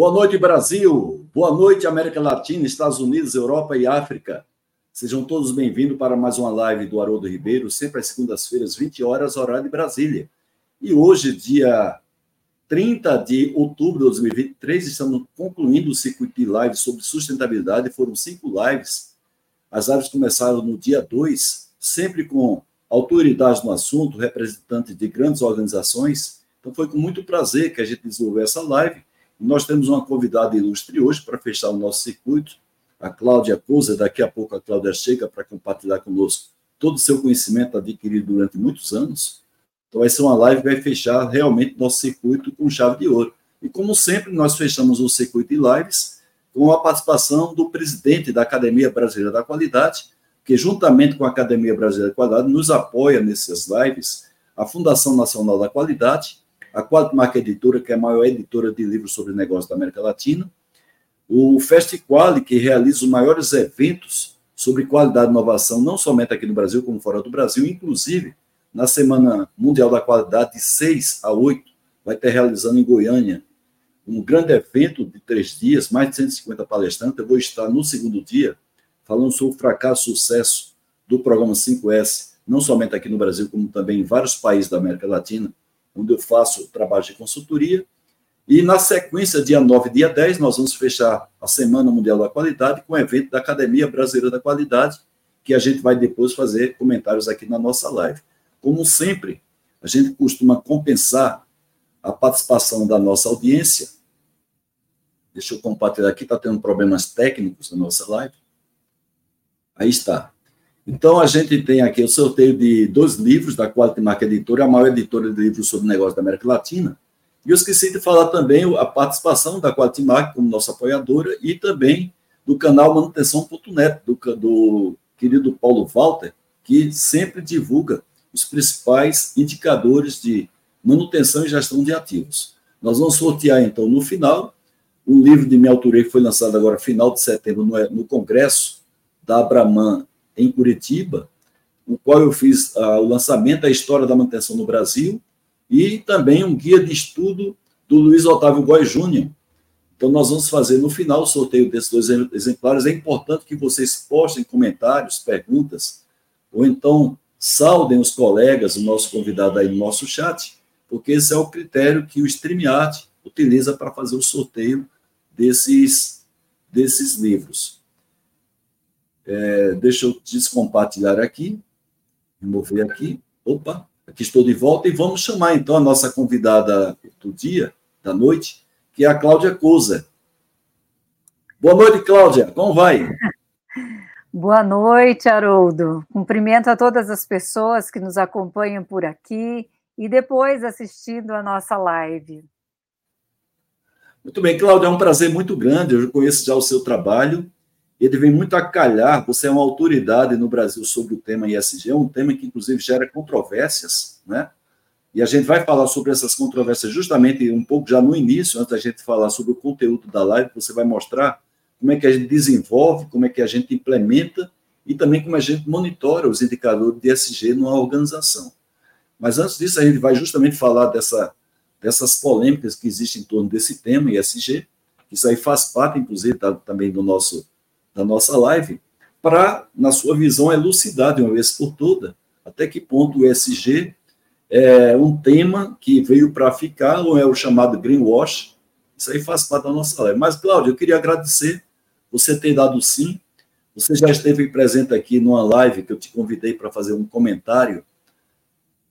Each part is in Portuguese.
Boa noite, Brasil. Boa noite, América Latina, Estados Unidos, Europa e África. Sejam todos bem-vindos para mais uma live do Haroldo Ribeiro, sempre às segundas-feiras, 20 horas, horário de Brasília. E hoje, dia 30 de outubro de 2023, estamos concluindo o circuito de lives sobre sustentabilidade. Foram cinco lives. As lives começaram no dia 2, sempre com autoridades no assunto, representantes de grandes organizações. Então, foi com muito prazer que a gente desenvolveu essa live. Nós temos uma convidada ilustre hoje para fechar o nosso circuito, a Cláudia Cousa. Daqui a pouco a Cláudia chega para compartilhar conosco todo o seu conhecimento adquirido durante muitos anos. Então, vai ser uma live que vai fechar realmente nosso circuito com chave de ouro. E, como sempre, nós fechamos o circuito de lives com a participação do presidente da Academia Brasileira da Qualidade, que, juntamente com a Academia Brasileira da Qualidade, nos apoia nessas lives, a Fundação Nacional da Qualidade, a Qualitmark Editora, que é a maior editora de livros sobre negócios da América Latina, o FestiQuali, que realiza os maiores eventos sobre qualidade e inovação, não somente aqui no Brasil, como fora do Brasil, inclusive na Semana Mundial da Qualidade, de 6 a 8, vai ter realizando em Goiânia um grande evento de três dias, mais de 150 palestrantes. Eu vou estar no segundo dia falando sobre o fracasso e sucesso do programa 5S, não somente aqui no Brasil, como também em vários países da América Latina, onde eu faço trabalho de consultoria. E na sequência, dia 9 e dia 10, nós vamos fechar a Semana Mundial da Qualidade com o evento da Academia Brasileira da Qualidade, que a gente vai depois fazer comentários aqui na nossa live. Como sempre, a gente costuma compensar a participação da nossa audiência. Deixa eu compartilhar aqui, está tendo problemas técnicos na nossa live. Aí está. Então, a gente tem aqui o sorteio de dois livros da Quality Marca Editora, a maior editora de livros sobre negócio da América Latina. E eu esqueci de falar também a participação da Quality Marca como nossa apoiadora e também do canal Manutenção.net, do, do querido Paulo Walter, que sempre divulga os principais indicadores de manutenção e gestão de ativos. Nós vamos sortear, então, no final, um livro de minha autoria que foi lançado agora, final de setembro, no, no Congresso da Abraman, em Curitiba, o qual eu fiz uh, o lançamento da história da manutenção no Brasil e também um guia de estudo do Luiz Otávio Góes Júnior. Então, nós vamos fazer no final o sorteio desses dois exemplares. É importante que vocês postem comentários, perguntas, ou então saudem os colegas, o nosso convidado aí no nosso chat, porque esse é o critério que o StreamYard utiliza para fazer o sorteio desses, desses livros. É, deixa eu descompartilhar aqui, remover aqui. Opa, aqui estou de volta e vamos chamar então a nossa convidada do dia, da noite, que é a Cláudia Cousa. Boa noite, Cláudia. Como vai? Boa noite, Haroldo. Cumprimento a todas as pessoas que nos acompanham por aqui e depois assistindo a nossa live. Muito bem, Cláudia, é um prazer muito grande. Eu conheço já o seu trabalho. Ele vem muito a calhar. Você é uma autoridade no Brasil sobre o tema ISG, é um tema que, inclusive, gera controvérsias, né? E a gente vai falar sobre essas controvérsias justamente um pouco já no início, antes da gente falar sobre o conteúdo da live, você vai mostrar como é que a gente desenvolve, como é que a gente implementa e também como a gente monitora os indicadores de ESG numa organização. Mas antes disso, a gente vai justamente falar dessa, dessas polêmicas que existem em torno desse tema, ESG, isso aí faz parte, inclusive, tá, também do nosso, da nossa live, para, na sua visão, elucidar de uma vez por toda até que ponto o ESG é um tema que veio para ficar, ou é o chamado greenwash, isso aí faz parte da nossa live. Mas, Cláudio, eu queria agradecer você tem dado sim. Você já esteve presente aqui numa live que eu te convidei para fazer um comentário.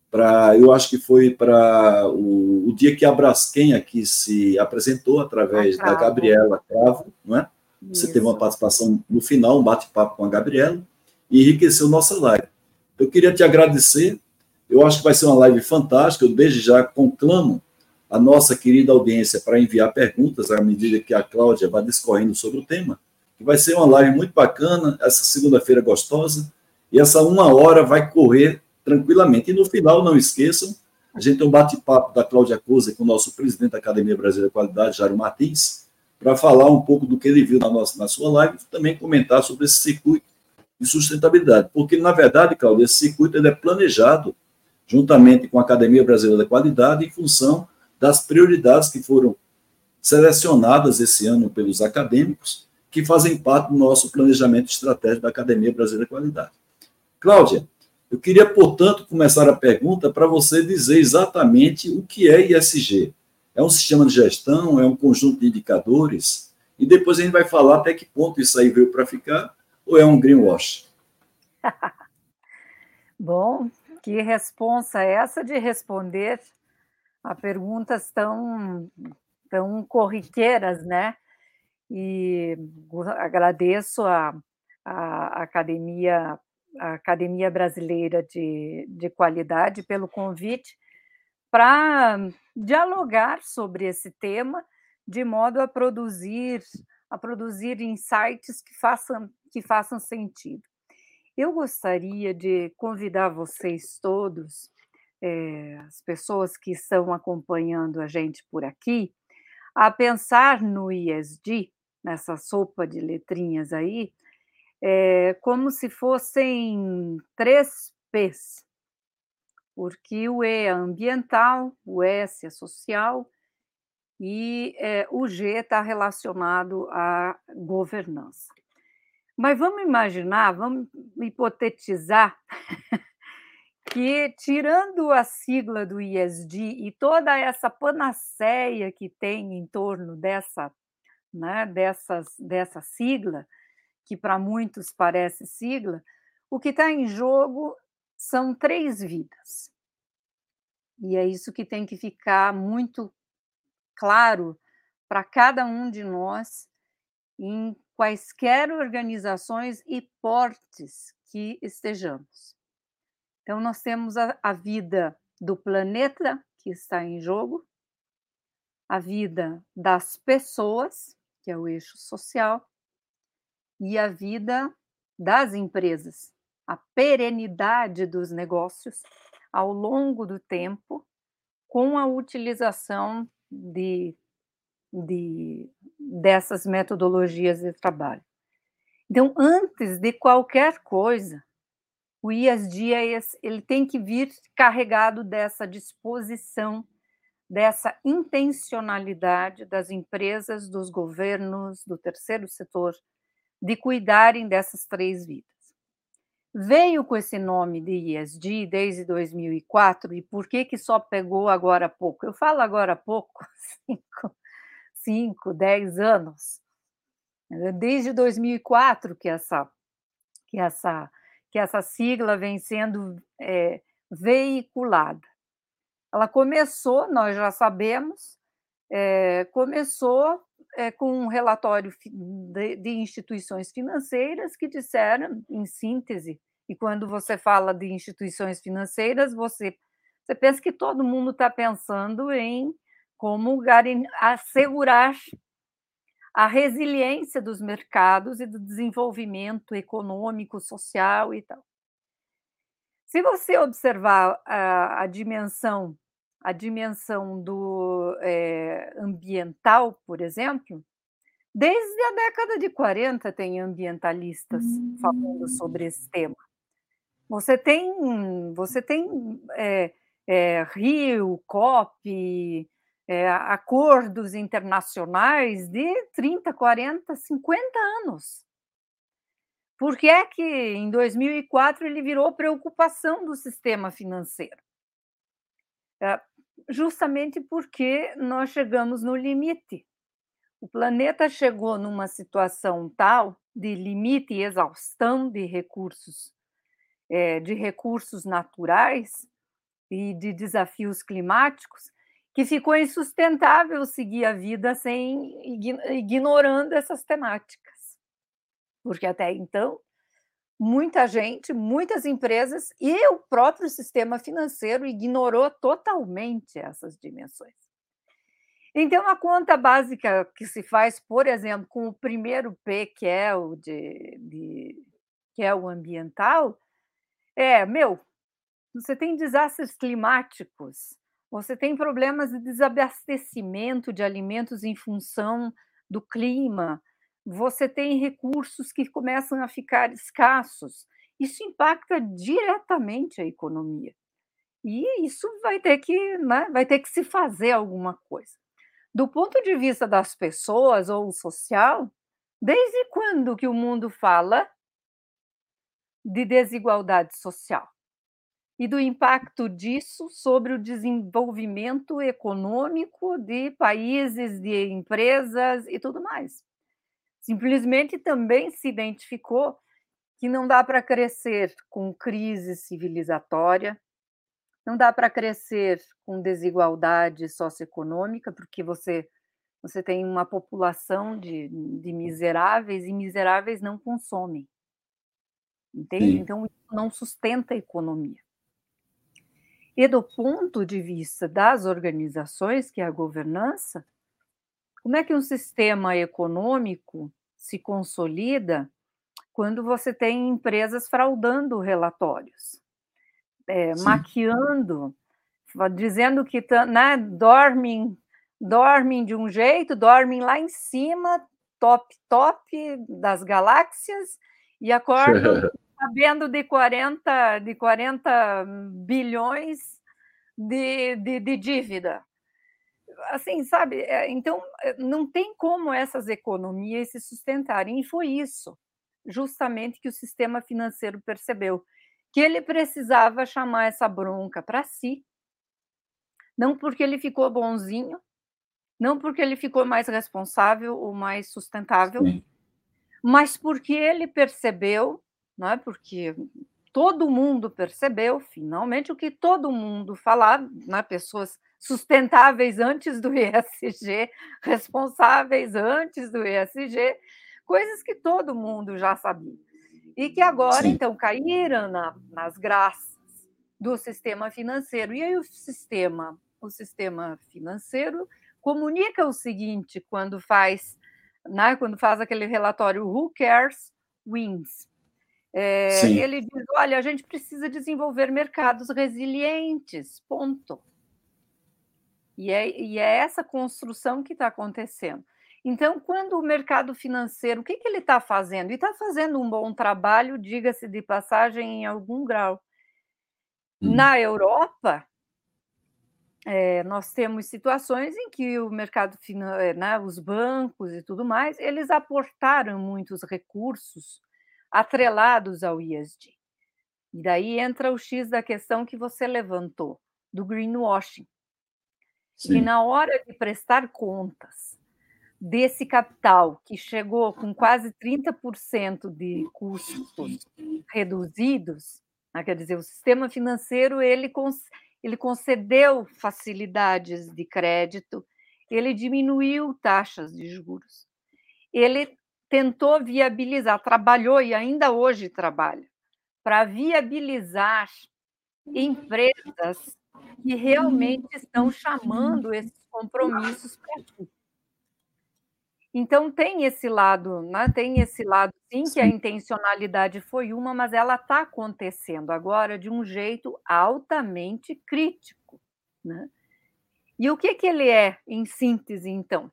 Para, eu acho que foi para o, o, dia que a Braskem aqui se apresentou através da Gabriela Cravo, não é? Você Isso. teve uma participação no final, um bate-papo com a Gabriela, e enriqueceu nossa live. Eu queria te agradecer. Eu acho que vai ser uma live fantástica. Eu desde já conclamo a nossa querida audiência para enviar perguntas à medida que a Cláudia vai discorrendo sobre o tema vai ser uma live muito bacana, essa segunda-feira gostosa, e essa uma hora vai correr tranquilamente. E no final, não esqueçam, a gente tem um bate-papo da Cláudia Cousa com o nosso presidente da Academia Brasileira de Qualidade, Jairo Martins, para falar um pouco do que ele viu na, nossa, na sua live e também comentar sobre esse circuito de sustentabilidade. Porque, na verdade, Cláudia, esse circuito ele é planejado juntamente com a Academia Brasileira da Qualidade em função das prioridades que foram selecionadas esse ano pelos acadêmicos, que fazem parte do nosso planejamento estratégico da Academia Brasileira de Qualidade. Cláudia, eu queria, portanto, começar a pergunta para você dizer exatamente o que é ISG. É um sistema de gestão, é um conjunto de indicadores, e depois a gente vai falar até que ponto isso aí veio para ficar, ou é um greenwash? Bom, que responsa essa de responder a perguntas tão, tão corriqueiras, né? E agradeço a, a Academia a Academia Brasileira de, de Qualidade pelo convite para dialogar sobre esse tema de modo a produzir a produzir insights que façam que façam sentido. Eu gostaria de convidar vocês todos, é, as pessoas que estão acompanhando a gente por aqui, a pensar no ISD, nessa sopa de letrinhas aí, é, como se fossem três P's, porque o E é ambiental, o S é social e é, o G está relacionado à governança. Mas vamos imaginar, vamos hipotetizar que, tirando a sigla do ISD e toda essa panaceia que tem em torno dessa, né, dessas, dessa sigla, que para muitos parece sigla, o que está em jogo são três vidas. E é isso que tem que ficar muito claro para cada um de nós em quaisquer organizações e portes que estejamos. Então, nós temos a, a vida do planeta que está em jogo, a vida das pessoas, que é o eixo social, e a vida das empresas, a perenidade dos negócios ao longo do tempo, com a utilização de, de dessas metodologias de trabalho. Então, antes de qualquer coisa, o ISD é ele tem que vir carregado dessa disposição, dessa intencionalidade das empresas, dos governos, do terceiro setor, de cuidarem dessas três vidas. Veio com esse nome de ISD desde 2004 e por que que só pegou agora há pouco? Eu falo agora há pouco, cinco, cinco, dez anos. Desde 2004 que essa que essa que essa sigla vem sendo é, veiculada. Ela começou, nós já sabemos, é, começou é, com um relatório de, de, instituições financeiras que disseram, em síntese, e quando você fala de instituições financeiras, você, você pensa que todo mundo está pensando em como assegurar a resiliência dos mercados e do desenvolvimento econômico, social e tal. Se você observar a, a dimensão a dimensão do é, ambiental, por exemplo, desde a década de 40 tem ambientalistas falando sobre esse tema. Você tem, você tem é, é, Rio, COP, acordos internacionais de 30, 40, 50 anos. Por que é que em 2004 ele virou preocupação do sistema financeiro? justamente porque nós chegamos no limite. O planeta chegou numa situação tal de limite e exaustão de recursos, é, de recursos naturais e de desafios climáticos, que ficou insustentável seguir a vida sem ignorando essas temáticas. Porque até então muita gente, muitas empresas e o próprio sistema financeiro ignorou totalmente essas dimensões. Então, a conta básica que se faz, por exemplo, com o primeiro P, que é o de, de que é o ambiental, é, meu, você tem desastres climáticos, você tem problemas de desabastecimento de alimentos em função do clima, você tem recursos que começam a ficar escassos. Isso impacta diretamente a economia. E isso vai ter que, né, vai ter que se fazer alguma coisa. Do ponto de vista das pessoas ou social, desde quando que o mundo fala de desigualdade social? E do impacto disso sobre o desenvolvimento econômico de países, de empresas e tudo mais. Simplesmente também se identificou que não dá para crescer com crise civilizatória, não dá para crescer com desigualdade socioeconômica, porque você, você tem uma população de, de miseráveis e miseráveis não consomem. Entende? Sim. Então, isso não sustenta a economia. E do ponto de vista das organizações, que é a governança, como é que um sistema econômico se consolida quando você tem empresas fraudando relatórios? é, maquiando, dizendo que né, dormem, dormem de um jeito, dormem lá em cima, top, top das galáxias, e acordam sabendo de 40, de 40 bilhões de, de, de dívida. Assim, sabe? É, então, é, não tem como essas economias se sustentarem, e foi isso justamente que o sistema financeiro percebeu que ele precisava chamar essa bronca para si, não porque ele ficou bonzinho, não porque ele ficou mais responsável ou mais sustentável, Sim. Mas porque ele percebeu, não é? Porque todo mundo percebeu, finalmente, o que todo mundo falava, né? pessoas sustentáveis antes do ESG, responsáveis antes do ESG, coisas que todo mundo já sabia e que agora, Sim. então, caíram na, nas graças do sistema financeiro. E aí o sistema, o sistema financeiro comunica o seguinte quando faz, né, quando faz aquele relatório Who Cares Wins. É, ele diz: olha, a gente precisa desenvolver mercados resilientes, ponto. E é, e é essa construção que está acontecendo. Então, quando o mercado financeiro, o que, que ele está fazendo? E está fazendo um bom trabalho, diga-se de passagem, em algum grau. Hum. Na Europa, é, nós temos situações em que o mercado eh, né, os bancos e tudo mais, eles aportaram muitos recursos atrelados ao ISD. E daí entra o X da questão que você levantou, do greenwashing. Sim. E na hora de prestar contas desse capital que chegou com quase 30% de custos reduzidos, né, quer dizer, o sistema financeiro ele, ele concedeu facilidades de crédito, ele diminuiu taxas de juros, ele tentou viabilizar, trabalhou e ainda hoje trabalha para viabilizar empresas que realmente estão chamando esses compromissos para si. Então tem esse lado, né? Tem esse lado sim, que a intencionalidade foi uma, mas ela está acontecendo agora de um jeito altamente crítico, né? E o que que ele é em síntese então?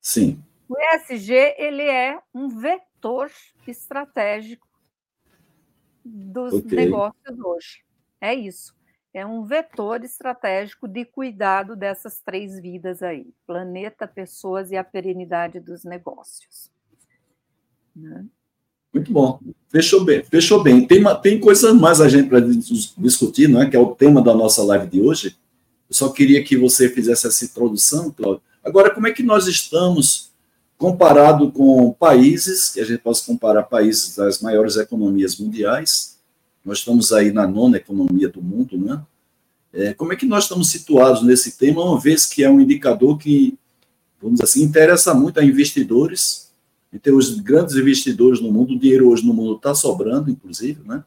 Sim. O ESG ele é um vetor estratégico dos okay. negócios hoje. É isso é um vetor estratégico de cuidado dessas três vidas aí: planeta, pessoas e a perenidade dos negócios. Né? Muito bom. Fechou bem. Fechou bem. Tem, tem coisas mais a gente para discutir, não é? Que é o tema da nossa live de hoje. Eu só queria que você fizesse essa introdução, Cláudio. Agora, como é que nós estamos comparado com países, que a gente possa comparar países das maiores economias mundiais, nós estamos aí na nona economia do mundo, né? É, como é que nós estamos situados nesse tema, uma vez que é um indicador que, vamos dizer assim, interessa muito a investidores, e tem os grandes investidores no mundo, o dinheiro hoje no mundo está sobrando, inclusive, né?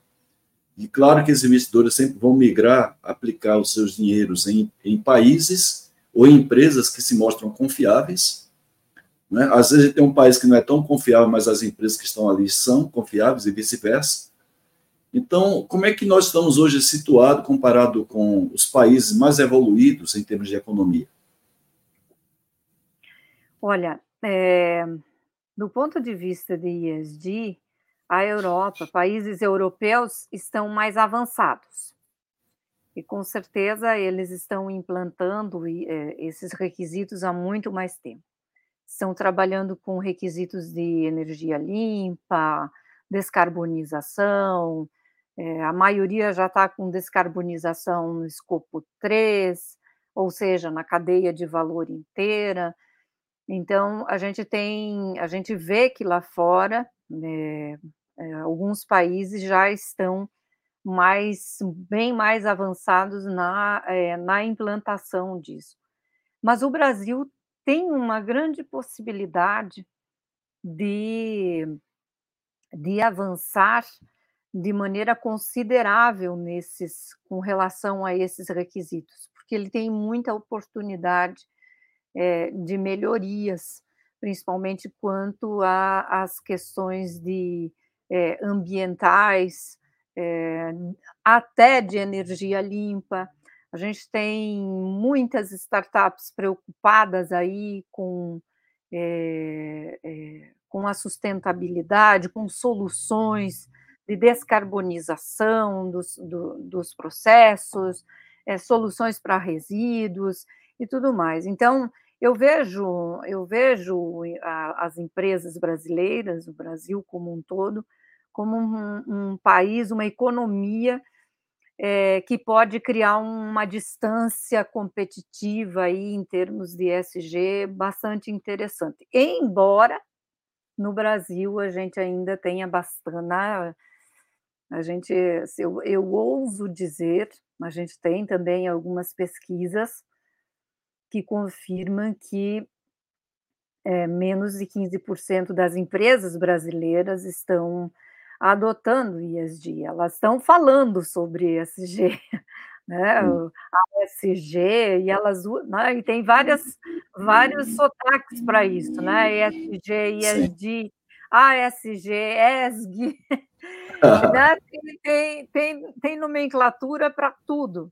E claro que esses investidores sempre vão migrar, aplicar os seus dinheiros em, em países ou em empresas que se mostram confiáveis. Né? Às vezes tem um país que não é tão confiável, mas as empresas que estão ali são confiáveis e vice-versa. Então, como é que nós estamos hoje situados comparado com os países mais evoluídos em termos de economia? Olha, é, do ponto de vista de ISD, a Europa, países europeus estão mais avançados. E com certeza eles estão implantando é, esses requisitos há muito mais tempo. Estão trabalhando com requisitos de energia limpa, descarbonização, é, a maioria já está com descarbonização no escopo 3, ou seja, na cadeia de valor inteira. Então, a gente tem, a gente vê que lá fora, né, é, alguns países já estão mais, bem mais avançados na, é, na implantação disso. Mas o Brasil tem uma grande possibilidade de, de avançar de maneira considerável nesses, com relação a esses requisitos, porque ele tem muita oportunidade é, de melhorias, principalmente quanto às questões de é, ambientais, é, até de energia limpa. A gente tem muitas startups preocupadas aí com, com a sustentabilidade, com soluções de descarbonização dos, do, dos processos, é, soluções para resíduos e tudo mais. Então, eu vejo, eu vejo a, as empresas brasileiras, o Brasil como um todo, como um, um país, uma economia é, que pode criar uma distância competitiva aí em termos de ESG bastante interessante. Embora no Brasil a gente ainda tenha bastante. A gente, eu, eu ouso dizer, a gente tem também algumas pesquisas que confirmam que é, menos de 15% das empresas brasileiras estão adotando ISD, elas estão falando sobre ESG, né? Hum. A ESG, e elas né? e tem várias, vários sotaques para isso, né? ESG, ISD, ASG, ESG, né? tem, tem, tem nomenclatura para tudo.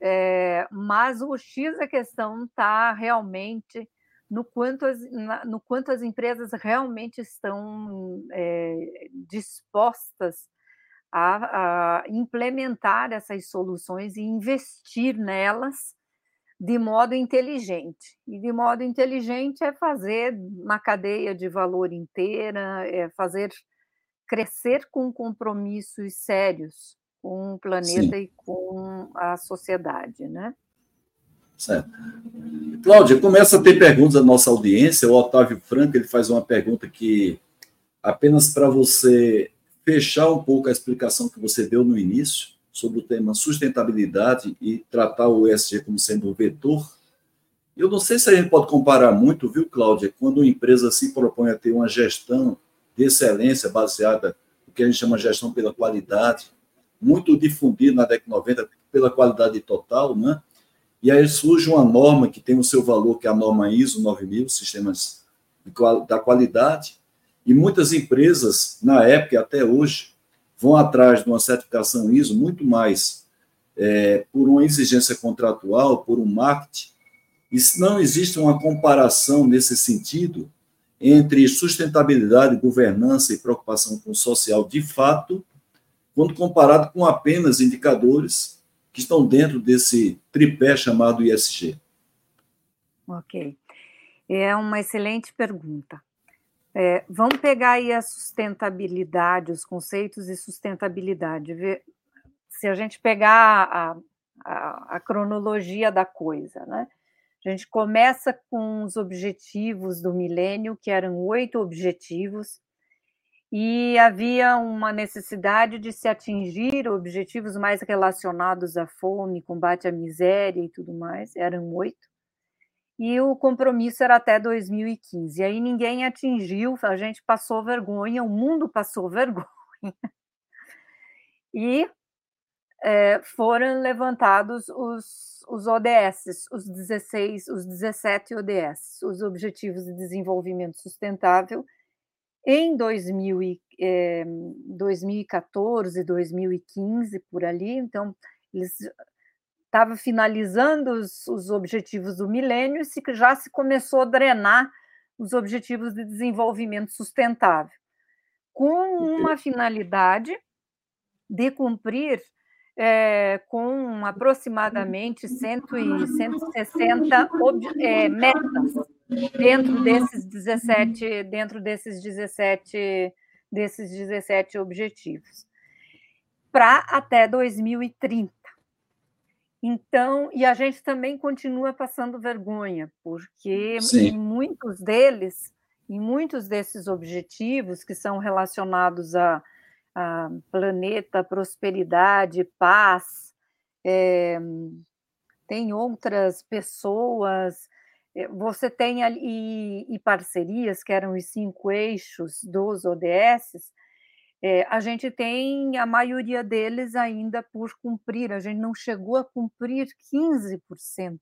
É, mas o X da questão está realmente no quanto as, no quanto as empresas realmente estão é, dispostas a, a, implementar essas soluções e investir nelas de modo inteligente. E de modo inteligente é fazer uma cadeia de valor inteira, é fazer crescer com compromissos sérios com o planeta Sim. e com a sociedade, né? Certo. Cláudia, começa a ter perguntas da nossa audiência. O Otávio Franco ele faz uma pergunta que, apenas para você fechar um pouco a explicação que você deu no início, sobre o tema sustentabilidade e tratar o ESG como sendo um vetor. Eu não sei se a gente pode comparar muito, viu, Cláudia, quando uma empresa se propõe a ter uma gestão de excelência baseada no que a gente chama de gestão pela qualidade, muito difundida na década de 90 pela qualidade total, né? E aí surge uma norma que tem o seu valor, que é a norma ISO 9000, Sistemas da Qualidade, e muitas empresas, na época e até hoje, vão atrás de uma certificação ISO muito mais é, por uma exigência contratual, por um marketing, e se não existe uma comparação nesse sentido entre sustentabilidade, governança e preocupação com o social de fato, quando comparado com apenas indicadores que estão dentro desse tripé chamado ISG? Ok. É uma excelente pergunta. É, vamos pegar aí a sustentabilidade, os conceitos de sustentabilidade. Se a gente pegar a, a, a cronologia da coisa, né? A gente começa com os objetivos do milênio, que eram oito objetivos, e havia uma necessidade de se atingir objetivos mais relacionados à fome, combate à miséria e tudo mais, eram oito. E o compromisso era até 2015. E aí ninguém atingiu, a gente passou vergonha, o mundo passou vergonha. E é, foram levantados os, os ODS, os 16, os 17 ODS, os Objetivos de Desenvolvimento Sustentável, em 2000 e, é, 2014, 2015, por ali, então, eles estavam finalizando os, os objetivos do milênio e já se começou a drenar os objetivos de desenvolvimento sustentável, com uma finalidade de cumprir é, com aproximadamente 100 e 160 é, metas dentro desses 17, dentro desses 17, desses 17 objetivos, para até 2030. Então, e a gente também continua passando vergonha, porque Sim. em muitos deles, em muitos desses objetivos que são relacionados a, planeta, prosperidade, paz, é, tem outras pessoas, eh, você tem ali e parcerias, que eram os cinco eixos dos ODS, é, a gente tem a maioria deles ainda por cumprir, a gente não chegou a cumprir 15%.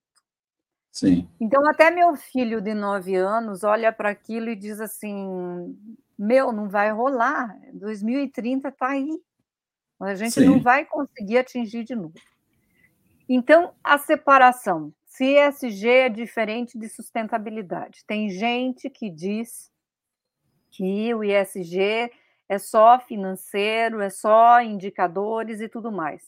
Sim. Então, até meu filho de nove anos olha para aquilo e diz assim: Meu, não vai rolar, 2030 está aí, a gente Sim. não vai conseguir atingir de novo. Então, a separação. CSG é diferente de sustentabilidade. Tem gente que diz que o ISG é só financeiro, é só indicadores e tudo mais.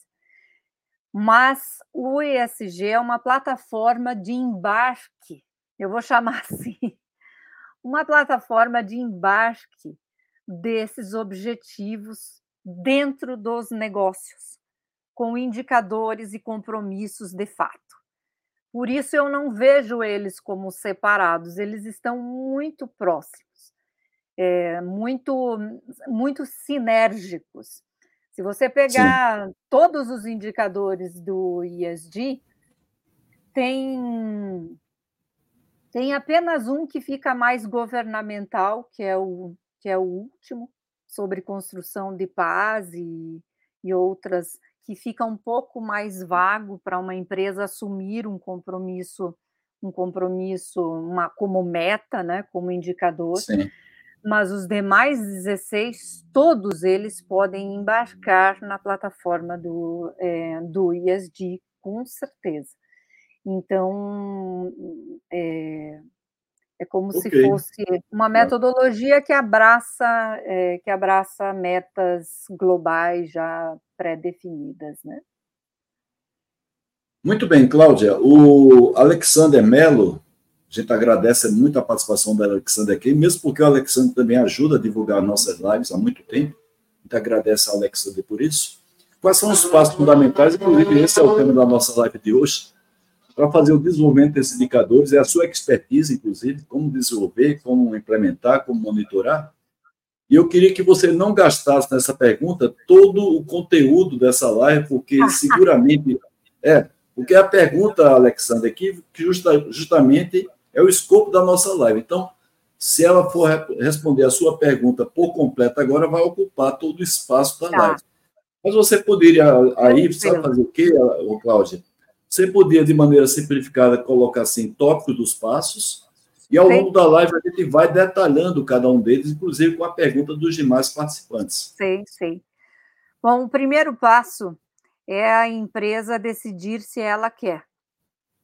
Mas o ESG é uma plataforma de embarque, eu vou chamar assim, uma plataforma de embarque desses objetivos dentro dos negócios, com indicadores e compromissos de fato. Por isso eu não vejo eles como separados, eles estão muito próximos é, muito, muito sinérgicos. Se você pegar Sim. todos os indicadores do ISD, tem, tem apenas um que fica mais governamental, que é o, que é o último, sobre construção de paz e, e outras, que fica um pouco mais vago para uma empresa assumir um compromisso, um compromisso uma, como meta, né, como indicador. Sim mas os demais 16, todos eles podem embarcar na plataforma do, é, do ISD, com certeza. Então, é, é como okay. se fosse uma metodologia que abraça, é, que abraça metas globais já pré-definidas, né? Muito bem, Cláudia. O Alexander Mello a gente agradece muito a participação da Alexandre aqui, mesmo porque o Alexandre também ajuda a divulgar nossas lives há muito tempo. A gente agradece ao Alexandre por isso. Quais são os passos fundamentais? Inclusive, esse é o tema da nossa live de hoje, para fazer o desenvolvimento desses indicadores, é a sua expertise, inclusive, como desenvolver, como implementar, como monitorar. E eu queria que você não gastasse nessa pergunta todo o conteúdo dessa live, porque seguramente. É, porque a pergunta, Alexandre, aqui, que justa, justamente é o escopo da nossa live. Então, se ela for responder a sua pergunta por completo agora, vai ocupar todo o espaço da tá. live. Mas você poderia aí, sabe fazer o quê, Cláudia? Você poderia, de maneira simplificada, colocar assim, tópico dos passos, e ao longo da live a gente vai detalhando cada um deles, inclusive com a pergunta dos demais participantes. Sim, sim. Bom, o primeiro passo é a empresa decidir se ela quer.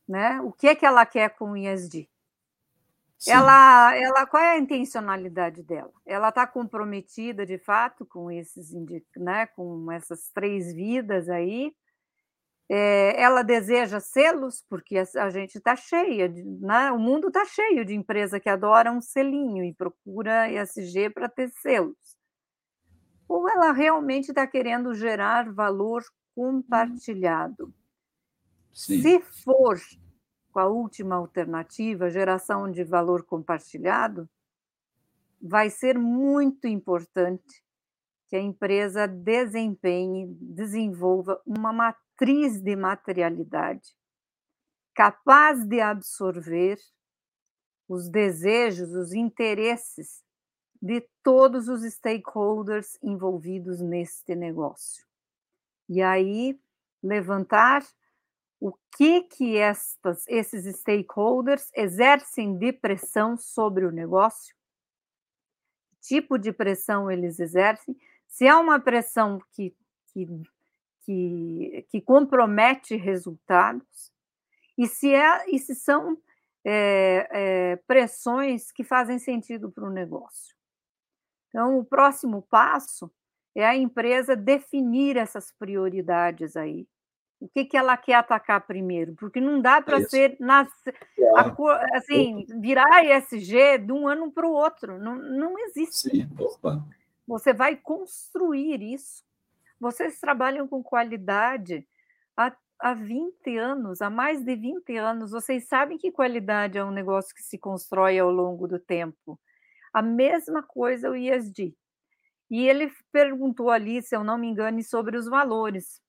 Né? O que é que ela quer com o ISD? Ela, ela, qual é a intencionalidade dela? Ela está comprometida de fato com esses, né, com essas três vidas aí. É, ela deseja selos, porque a gente está cheia, de, né? o mundo está cheio de empresa que adora um selinho e procura ESG para ter selos. Ou ela realmente está querendo gerar valor compartilhado? Sim. Se for com a última alternativa, geração de valor compartilhado, vai ser muito importante que a empresa desempenhe, desenvolva uma matriz de materialidade capaz de absorver os desejos, os interesses de todos os stakeholders envolvidos neste negócio. E aí levantar o que que estas, esses stakeholders exercem de pressão sobre o negócio, que tipo de pressão eles exercem, se há uma pressão que, que, que, que compromete resultados, e se, é, e se são é, é, pressões que fazem sentido para o negócio. Então, o próximo passo é a empresa definir essas prioridades aí. O que, que ela quer atacar primeiro? Porque não dá para é ser nas, claro. a, assim, virar ESG de um ano para o outro. Não, não existe. Sim. Você vai construir isso. Vocês trabalham com qualidade há, há 20 anos, há mais de 20 anos. Vocês sabem que qualidade é um negócio que se constrói ao longo do tempo. A mesma coisa o ISD. E ele perguntou ali, se eu não me engano, sobre os valores.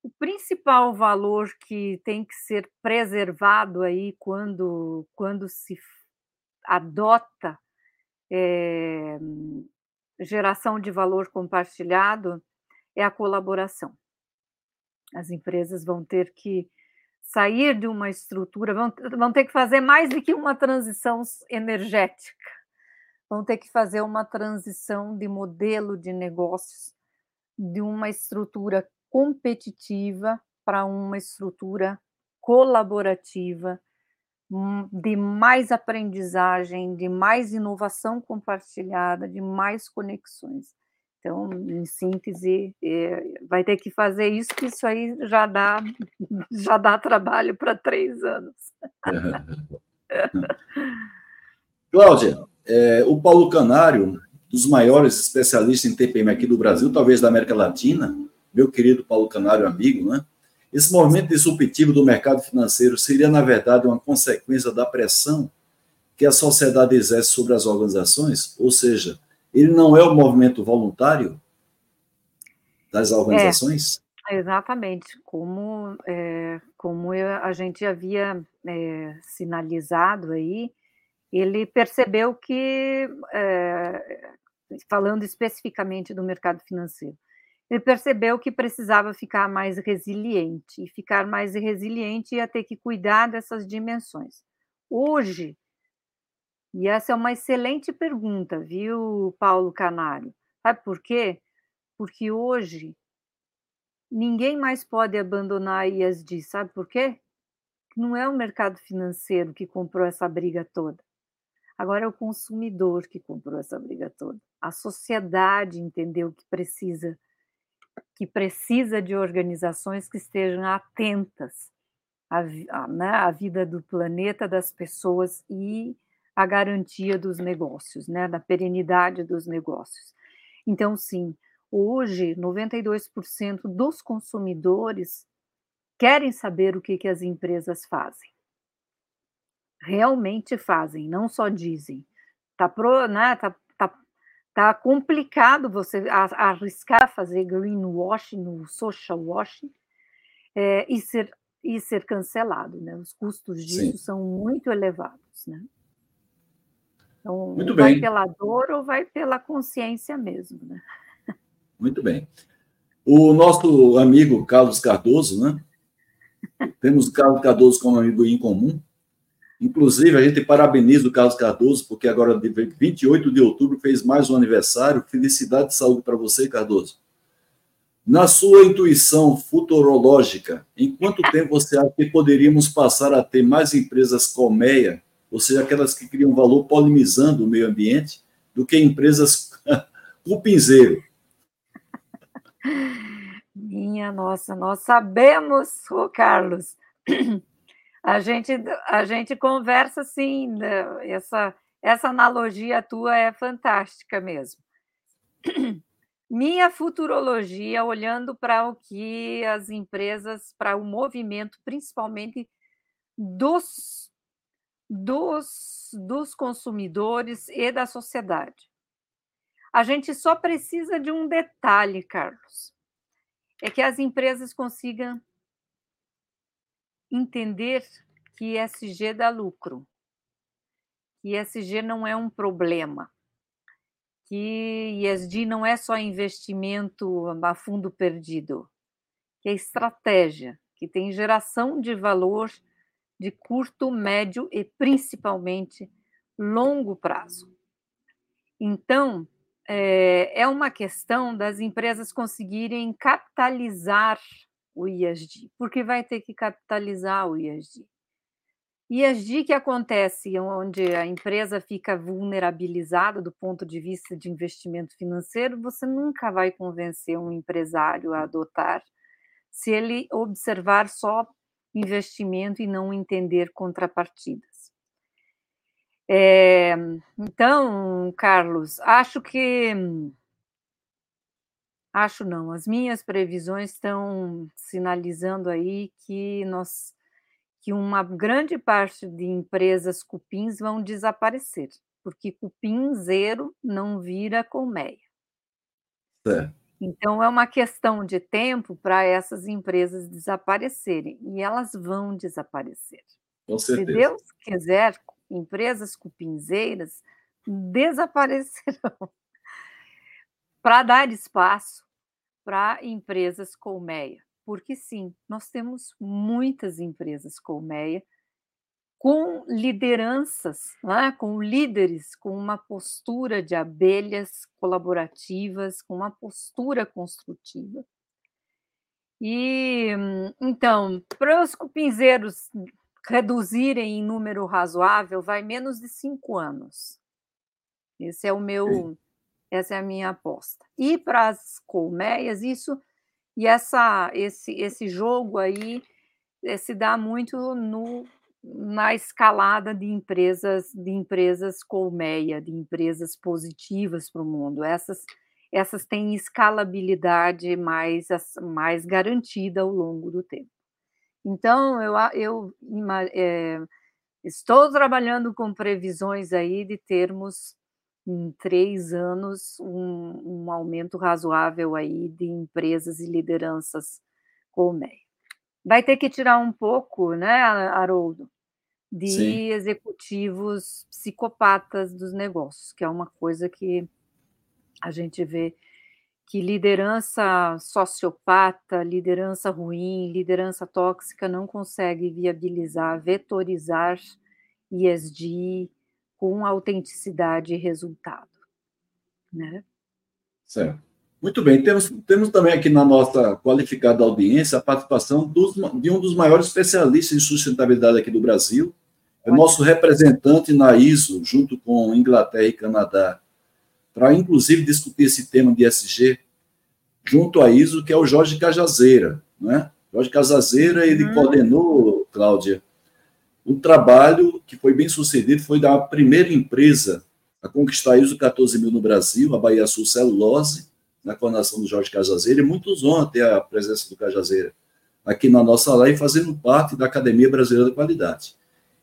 O principal valor que tem que ser preservado aí quando, quando se adota é, geração de valor compartilhado é a colaboração. As empresas vão ter que sair de uma estrutura, vão, vão ter que fazer mais do que uma transição energética, vão ter que fazer uma transição de modelo de negócios, de uma estrutura competitiva para uma estrutura colaborativa, hum, de mais aprendizagem, de mais inovação compartilhada, de mais conexões. Então, em síntese, é, vai ter que fazer isso, que isso aí já dá, já dá trabalho para três anos. Cláudia, é, o Paulo Canário, dos maiores especialistas em TPM aqui do Brasil, talvez da América Latina, meu querido Paulo Canário, amigo, né? Esse movimento disruptivo do mercado financeiro seria, na verdade, uma consequência da pressão que a sociedade exerce sobre as organizações? Ou seja, ele não é o movimento voluntário das organizações? É, exatamente. Como, é, como a gente havia é, sinalizado aí, ele percebeu que, é, falando especificamente do mercado financeiro, ele percebeu que precisava ficar mais resiliente, e ficar mais resiliente ia ter que cuidar dessas dimensões. Hoje, e essa é uma excelente pergunta, viu, Paulo Canário? Sabe por quê? Porque hoje ninguém mais pode abandonar a ISD, sabe por quê? Não é o mercado financeiro que comprou essa briga toda. Agora é o consumidor que comprou essa briga toda. A sociedade entendeu que precisa que precisa de organizações que estejam atentas à, à, né, à vida do planeta, das pessoas e a garantia dos negócios, né, da perenidade dos negócios. Então, sim, hoje 92% dos consumidores querem saber o que, que as empresas fazem. Realmente fazem, não só dizem. Tá, pro, né, tá, tá, tá complicado você arriscar fazer greenwashing, no social washing, é, e, ser, e ser cancelado. Né? Os custos disso Sim. são muito elevados. Né? Então, Muito vai bem. pela dor ou vai pela consciência mesmo, né? Muito bem. O nosso amigo Carlos Cardoso, né? Temos o Carlos Cardoso como amigo em comum. Inclusive, a gente parabeniza o Carlos Cardoso, porque agora, 28 de outubro, fez mais um aniversário. Felicidade e saúde para você, Cardoso. Na sua intuição futurológica, em quanto tempo você acha que poderíamos passar a ter mais empresas colmeia ou seja, aquelas que criam valor polinizando o meio ambiente, do que empresas cupinzeiro. Minha nossa, nós sabemos, ô Carlos, a gente, a gente conversa assim, né? essa, essa analogia tua é fantástica mesmo. Minha futurologia, olhando para o que as empresas, para o movimento, principalmente dos dos, dos consumidores e da sociedade. A gente só precisa de um detalhe, Carlos, é que as empresas consigam entender que ESG dá lucro, que ESG não é um problema, que ESG não é só investimento a fundo perdido, que é estratégia, que tem geração de valor de curto, médio e principalmente longo prazo. Então, é, é uma questão das empresas conseguirem capitalizar o ISD, porque vai ter que capitalizar o ISD. Agir que acontece onde a empresa fica vulnerabilizada do ponto de vista de investimento financeiro, você nunca vai convencer um empresário a adotar se ele observar só investimento e não entender contrapartidas. É, então, Carlos, acho que acho não, as minhas previsões estão sinalizando aí que nós que uma grande parte de empresas cupins vão desaparecer, porque cupim zero não vira colmeia. É. Então, é uma questão de tempo para essas empresas desaparecerem, e elas vão desaparecer. Com certeza. Se Deus quiser, empresas cupinzeiras desaparecerão para dar espaço para empresas colmeia porque sim, nós temos muitas empresas colmeia com lideranças, né? com líderes com uma postura de abelhas colaborativas, com uma postura construtiva. E então, para os cupinzeiros reduzirem em número razoável, vai menos de cinco anos. Esse é o meu, essa é a minha aposta. E para as colmeias, isso e essa, esse, esse jogo aí eh, se dá muito no, na escalada de empresas de empresas colmeia, de empresas positivas para o mundo. Essas, essas têm escalabilidade mais, mais garantida ao longo do tempo. Então, eu, eu é, estou trabalhando com previsões aí de termos em três anos um, um aumento razoável aí de empresas e lideranças colmeia. Vai ter que tirar um pouco, né, Haroldo, de Sim. executivos psicopatas dos negócios, que é uma coisa que a gente vê que liderança sociopata, liderança ruim, liderança tóxica não consegue viabilizar, vetorizar ESG, com autenticidade e resultado. Né? Certo. Muito bem, temos, temos também aqui na nossa qualificada audiência a participação dos, de um dos maiores especialistas em sustentabilidade aqui do Brasil, é nosso representante na ISO, junto com Inglaterra e Canadá, para inclusive discutir esse tema de SG, junto à ISO, que é o Jorge Cajazeira. Né? Jorge Cajazeira, ele uhum. coordenou, Cláudia, um trabalho que foi bem sucedido, foi da primeira empresa a conquistar a ISO 14 mil no Brasil, a Bahia Sul Celulose, na coordenação do Jorge Cajazeira, e muitos honra ter a presença do Cajazeira aqui na nossa live, fazendo parte da Academia Brasileira da Qualidade.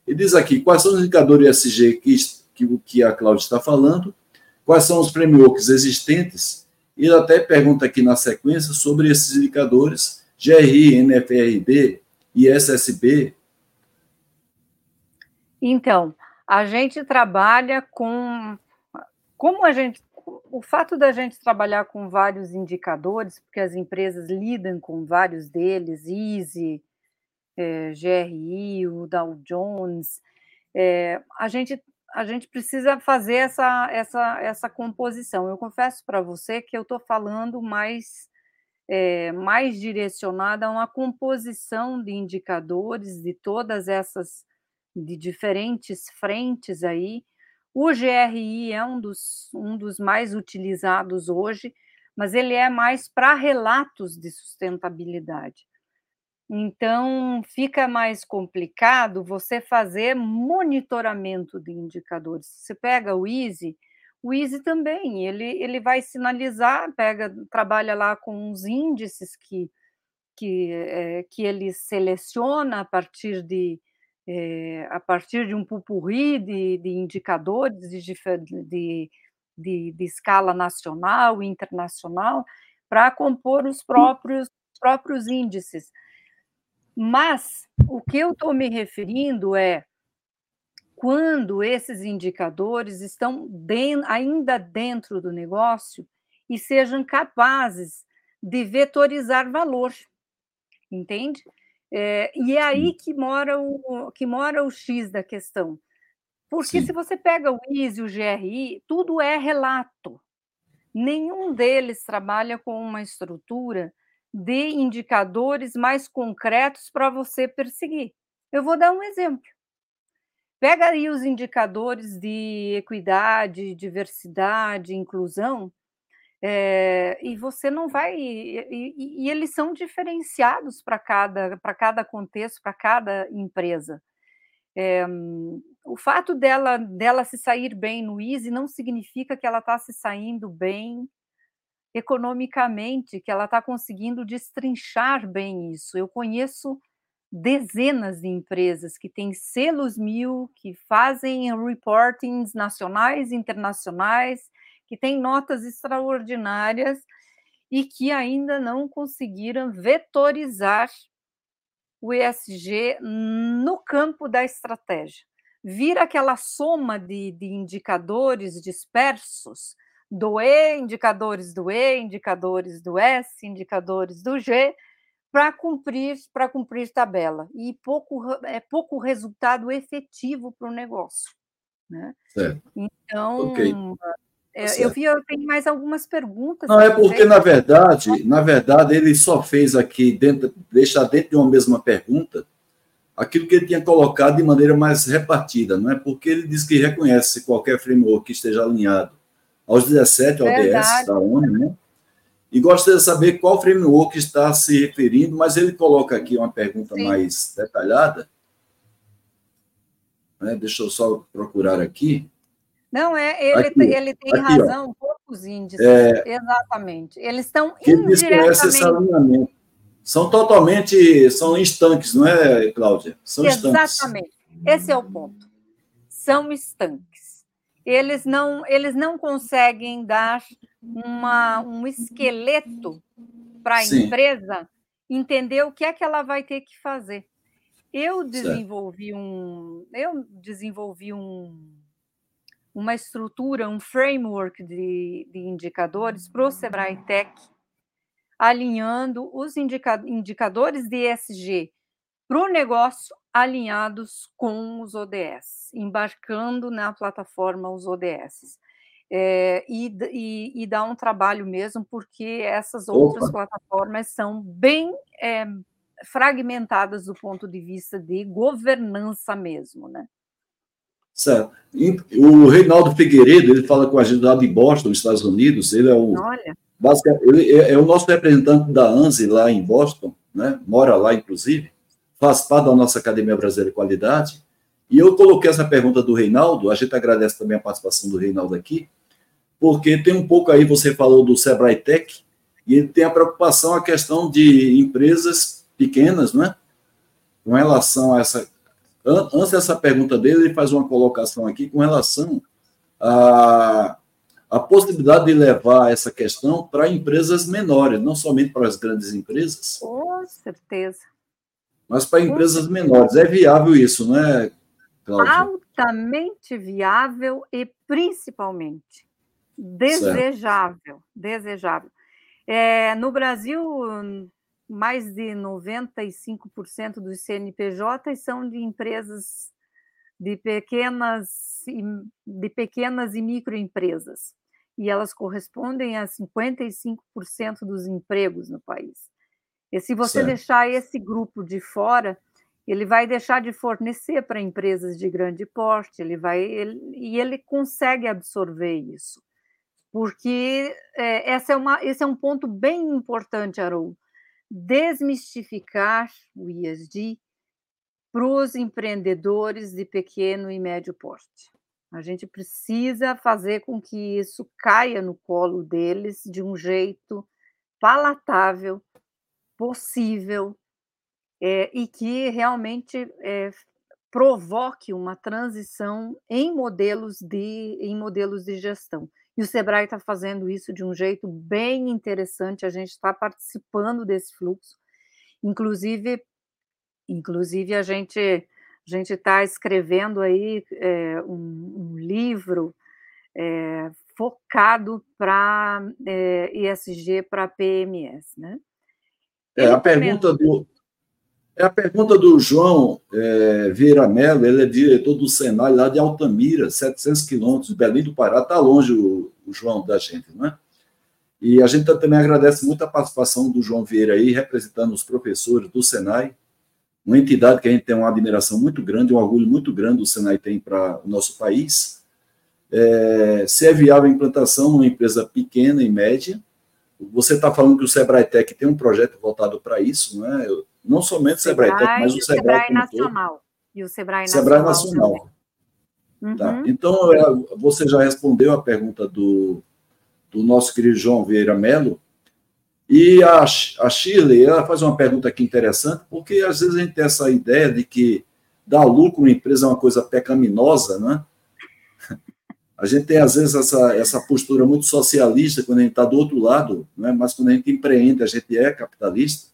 E diz aqui, quais são os indicadores ESG que, que, que a Cláudia está falando, quais são os frameworks existentes, e até pergunta aqui na sequência sobre esses indicadores, GRI, NFRD, ISSB, então, a gente trabalha com. Como a gente. O fato da gente trabalhar com vários indicadores, porque as empresas lidam com vários deles, Easy, é, GRI, o Dow Jones, é, a, gente, a gente precisa fazer essa, essa, essa composição. Eu confesso para você que eu estou falando mais, é, mais direcionada a uma composição de indicadores de todas essas de diferentes frentes aí. O GRI é um dos, um dos mais utilizados hoje, mas ele é mais para relatos de sustentabilidade. Então, fica mais complicado você fazer monitoramento de indicadores. Você pega o Easy, o Easy também, ele, ele vai sinalizar, pega, trabalha lá com uns índices que, que, é, que ele seleciona a partir de, é, a partir de um pupurri de, de indicadores de, de, de, de, escala nacional e internacional para compor os próprios, próprios índices. Mas o que eu estou me referindo é quando esses indicadores estão ainda dentro do negócio e sejam capazes de vetorizar valor, entende? É, e é aí que mora, o, que mora o X da questão. Porque Sim. se você pega o IS e o GRI, tudo é relato. Nenhum deles trabalha com uma estrutura de indicadores mais concretos para você perseguir. Eu vou dar um exemplo. pega aí os indicadores de equidade, diversidade, inclusão, é, e você não vai. E, e, e eles são diferenciados para cada, cada contexto, para cada empresa. É, o fato dela, dela se sair bem no Easy não significa que ela está se saindo bem economicamente, que ela está conseguindo destrinchar bem isso. Eu conheço dezenas de empresas que têm selos mil, que fazem reportings nacionais e internacionais, que têm notas extraordinárias e que ainda não conseguiram vetorizar o ESG no campo da estratégia. Vira aquela soma de, de indicadores dispersos do E, indicadores do E, indicadores do S, indicadores do G, para cumprir para cumprir tabela e pouco é pouco resultado efetivo para o negócio, né? Certo. Então okay. É, tá eu vi, eu tenho mais algumas perguntas. Não, é porque, na verdade, na verdade, ele só fez aqui, dentro, deixar dentro de uma mesma pergunta, aquilo que ele tinha colocado de maneira mais repartida, não é? Porque ele diz que reconhece qualquer framework que esteja alinhado aos 17 ODS da ONU, né? E gostaria de saber qual framework está se referindo, mas ele coloca aqui uma pergunta Sim. mais detalhada. Né? Deixa eu só procurar aqui. Não, é, ele, aqui, ele tem aqui, razão, ó. poucos índices, é, exatamente. Eles estão ele indiretamente... esse alinhamento. São totalmente, são estanques, não é, Cláudia? São exatamente. Estanques. Esse é o ponto. São estanques. Eles não, eles não conseguem dar uma, um esqueleto para a empresa entender o que é que ela vai ter que fazer. Eu desenvolvi certo. um, eu desenvolvi um uma estrutura, um framework de, de indicadores para o Sebrae Tech, alinhando os indica, indicadores de ESG para o negócio alinhados com os ODS, embarcando na plataforma os ODS. É, e, e, e, dá um trabalho mesmo, porque essas outras Opa. plataformas são bem é, fragmentadas do ponto de vista de governança mesmo, né? Certo. O Reinaldo Figueiredo, ele fala com a gente lá de Boston, Estados Unidos. Ele é o, Olha. ele é, é, o nosso representante da ANSI lá em Boston, né? mora lá, inclusive, faz parte da nossa Academia Brasileira de Qualidade. E eu coloquei essa pergunta do Reinaldo, a gente agradece também a participação do Reinaldo aqui, porque tem um pouco aí, você falou do Sebrae Tech, e ele tem a preocupação, a questão de empresas pequenas, né? Com relação a essa Antes dessa pergunta dele, ele faz uma colocação aqui com relação à, à possibilidade de levar essa questão para empresas menores, não somente para as grandes empresas. Com certeza. Mas para empresas menores. É viável isso, não é, Cláudia? Altamente viável e principalmente desejável. Certo. Desejável. É, no Brasil, mais de 95% dos CNPJs são de empresas de pequenas de pequenas e microempresas, e elas correspondem a 55% dos empregos no país. E se você certo. deixar esse grupo de fora, ele vai deixar de fornecer para empresas de grande porte, ele vai ele, e ele consegue absorver isso, porque é, essa é uma, esse é um ponto bem importante, Haroldo desmistificar o ISD para os empreendedores de pequeno e médio porte. A gente precisa fazer com que isso caia no colo deles de um jeito palatável, possível, é, e que realmente é, provoque uma transição em modelos de em modelos de gestão. E o Sebrae está fazendo isso de um jeito bem interessante, a gente está participando desse fluxo. Inclusive, inclusive a gente a gente está escrevendo aí é, um, um, livro focado para é, ESG para PMS, né? É, a pergunta do, é a pergunta do João é, Vieira Mello, ele é diretor do Senai lá de Altamira, 700 quilômetros, Belém do Pará, está longe o, o, João da gente, não é? E a gente também agradece muito a participação do João Vieira aí, representando os professores do Senai, uma entidade que a gente tem uma admiração muito grande, um orgulho muito grande o Senai tem para o nosso país, é, se é viável a implantação numa empresa pequena e média. Você está falando que o Sebrae Tech tem um projeto voltado para isso, não é? Não somente o Sebrae, Sebrae Tech, mas o Sebrae, Sebrae Nacional. Todo. E o Sebrae, Sebrae Nacional. Nacional. Tá. Uhum. Então, é, você já respondeu a pergunta do, do nosso querido João Vieira Melo, e a, a Shirley, ela faz uma pergunta aqui interessante, porque às vezes a gente tem essa ideia de que dar lucro uma empresa é uma coisa pecaminosa, né? A gente tem, às vezes, essa, essa postura muito socialista quando a gente está do outro lado, né? mas quando a gente empreende, a gente é capitalista.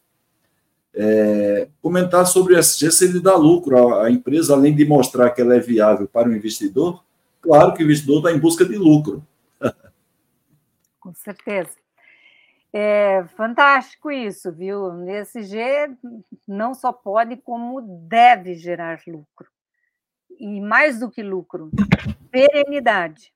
É, comentar sobre o SG se ele dá lucro à, à empresa, além de mostrar que ela é viável para o investidor, claro que o investidor está em busca de lucro. Com certeza. É fantástico isso, viu? O ESG não só pode, como deve gerar lucro. E mais do que lucro, perenidade.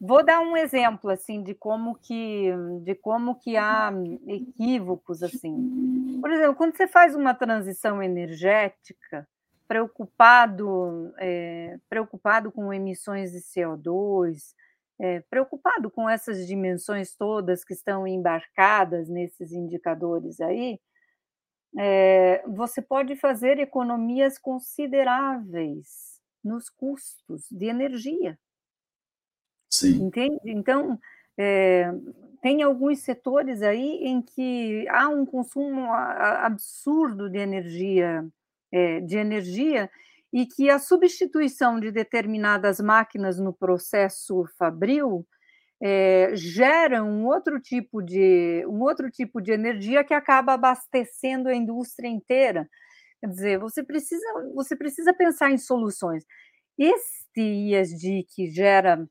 Vou dar um exemplo assim de como que de como que há equívocos assim. Por exemplo, quando você faz uma transição energética, preocupado é, preocupado com emissões de CO2, é, preocupado com essas dimensões todas que estão embarcadas nesses indicadores aí, é, você pode fazer economias consideráveis nos custos de energia. Sim. Entende? Então, é, tem alguns setores aí em que há um consumo absurdo de energia, é, de energia e que a substituição de determinadas máquinas no processo fabril é, gera um outro tipo de um outro tipo de energia que acaba abastecendo a indústria inteira. Quer dizer, você precisa você precisa pensar em soluções. Este ISD que gera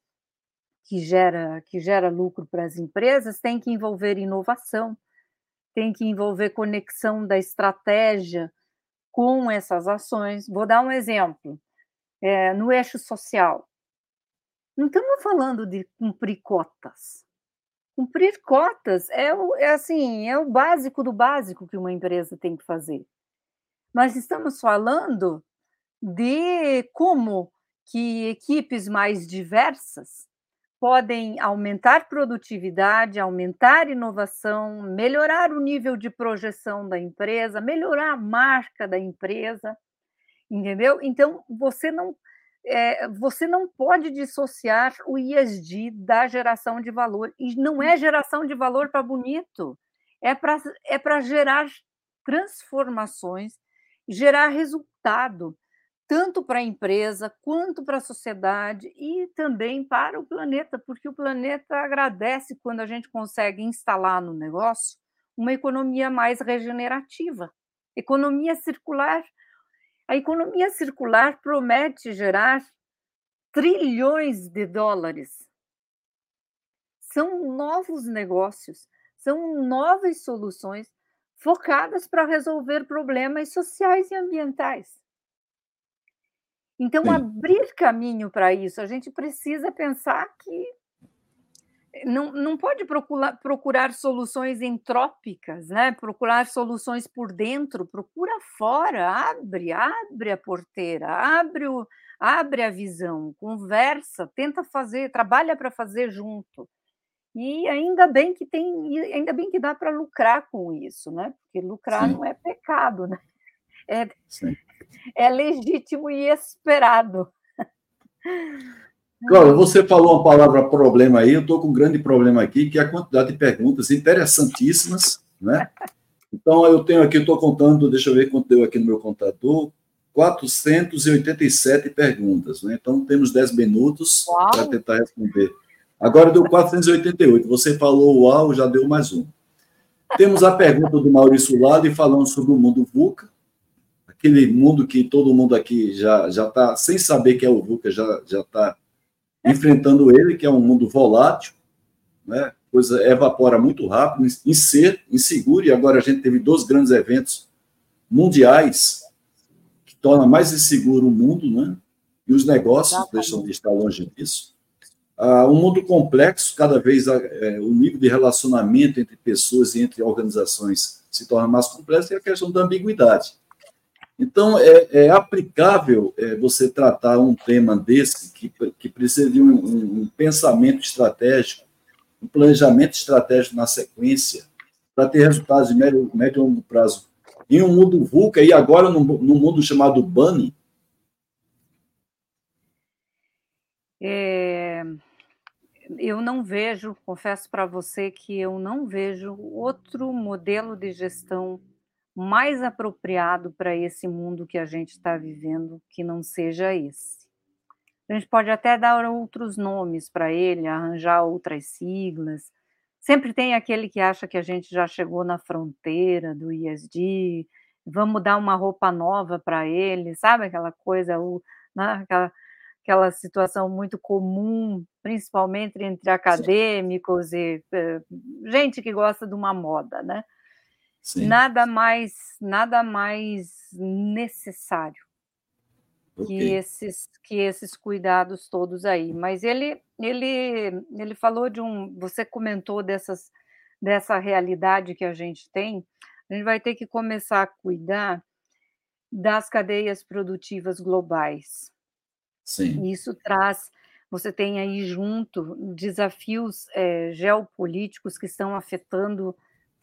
que gera que gera lucro para as empresas tem que envolver inovação, tem que envolver conexão da estratégia com essas ações. Vou dar um exemplo. É, no eixo social. Não estamos falando de cumprir cotas. Cumprir cotas é, o, é assim, é o básico do básico que uma empresa tem que fazer. Mas estamos falando de como que equipes mais diversas podem aumentar produtividade, aumentar inovação, melhorar o nível de projeção da empresa, melhorar a marca da empresa, entendeu? Então você não é, você não pode dissociar o ISD da geração de valor e não é geração de valor para bonito, é para é para gerar transformações, gerar resultado tanto para a empresa quanto para a sociedade e também para o planeta, porque o planeta agradece quando a gente consegue instalar no negócio uma economia mais regenerativa. Economia circular. A economia circular promete gerar trilhões de dólares. São novos negócios, são novas soluções focadas para resolver problemas sociais e ambientais. Então, Sim. abrir caminho para isso, a gente precisa pensar que não, não pode procurar, procurar soluções entrópicas, né? procurar soluções por dentro, procura fora, abre, abre a porteira, abre, o, abre a visão, conversa, tenta fazer, trabalha para fazer junto. E ainda bem que tem, ainda bem que dá para lucrar com isso, né? Porque lucrar Sim. não é pecado, né? É, Sim é legítimo e esperado. Cláudia, você falou uma palavra problema aí, eu estou com um grande problema aqui, que é a quantidade de perguntas interessantíssimas, né? Então, eu tenho aqui, estou contando, deixa eu ver quanto deu aqui no meu contador, 487 perguntas, né? Então, temos 10 minutos para tentar responder. Agora deu 488, você falou uau, já deu mais um. Temos a pergunta do Maurício Lado falando sobre o mundo VUCA, aquele mundo que todo mundo aqui já já está sem saber que é o VUCA, já já está enfrentando ele, que é um mundo volátil, né? Coisa evapora muito rápido, inseguro, e agora a gente teve dois grandes eventos mundiais que torna mais inseguro o mundo, né? E os negócios Exatamente. deixam de estar longe disso. Ah, um mundo complexo, cada vez é, o nível de relacionamento entre pessoas e entre organizações se torna mais complexo, e a questão da ambiguidade. Então, é, é aplicável é, você tratar um tema desse, que, que precisa de um, um, um pensamento estratégico, um planejamento estratégico na sequência, para ter resultados de médio, médio e longo prazo. Em um mundo VUCA e agora no, no mundo chamado BANI. É, eu não vejo, confesso para você que eu não vejo outro modelo de gestão mais apropriado para esse mundo que a gente está vivendo que não seja esse. A gente pode até dar outros nomes para ele, arranjar outras siglas, Sempre tem aquele que acha que a gente já chegou na fronteira do ISD, vamos dar uma roupa nova para ele, sabe aquela coisa, o, né, aquela, aquela situação muito comum, principalmente entre acadêmicos e eh, gente que gosta de uma moda, né? Sim. Nada mais, nada mais necessário okay. que esses que esses cuidados todos aí. Mas ele ele ele falou de um, você comentou dessas dessa realidade que a gente tem. A gente vai ter que começar a cuidar das cadeias produtivas globais. Sim. Isso traz, você tem aí junto desafios é, geopolíticos que estão afetando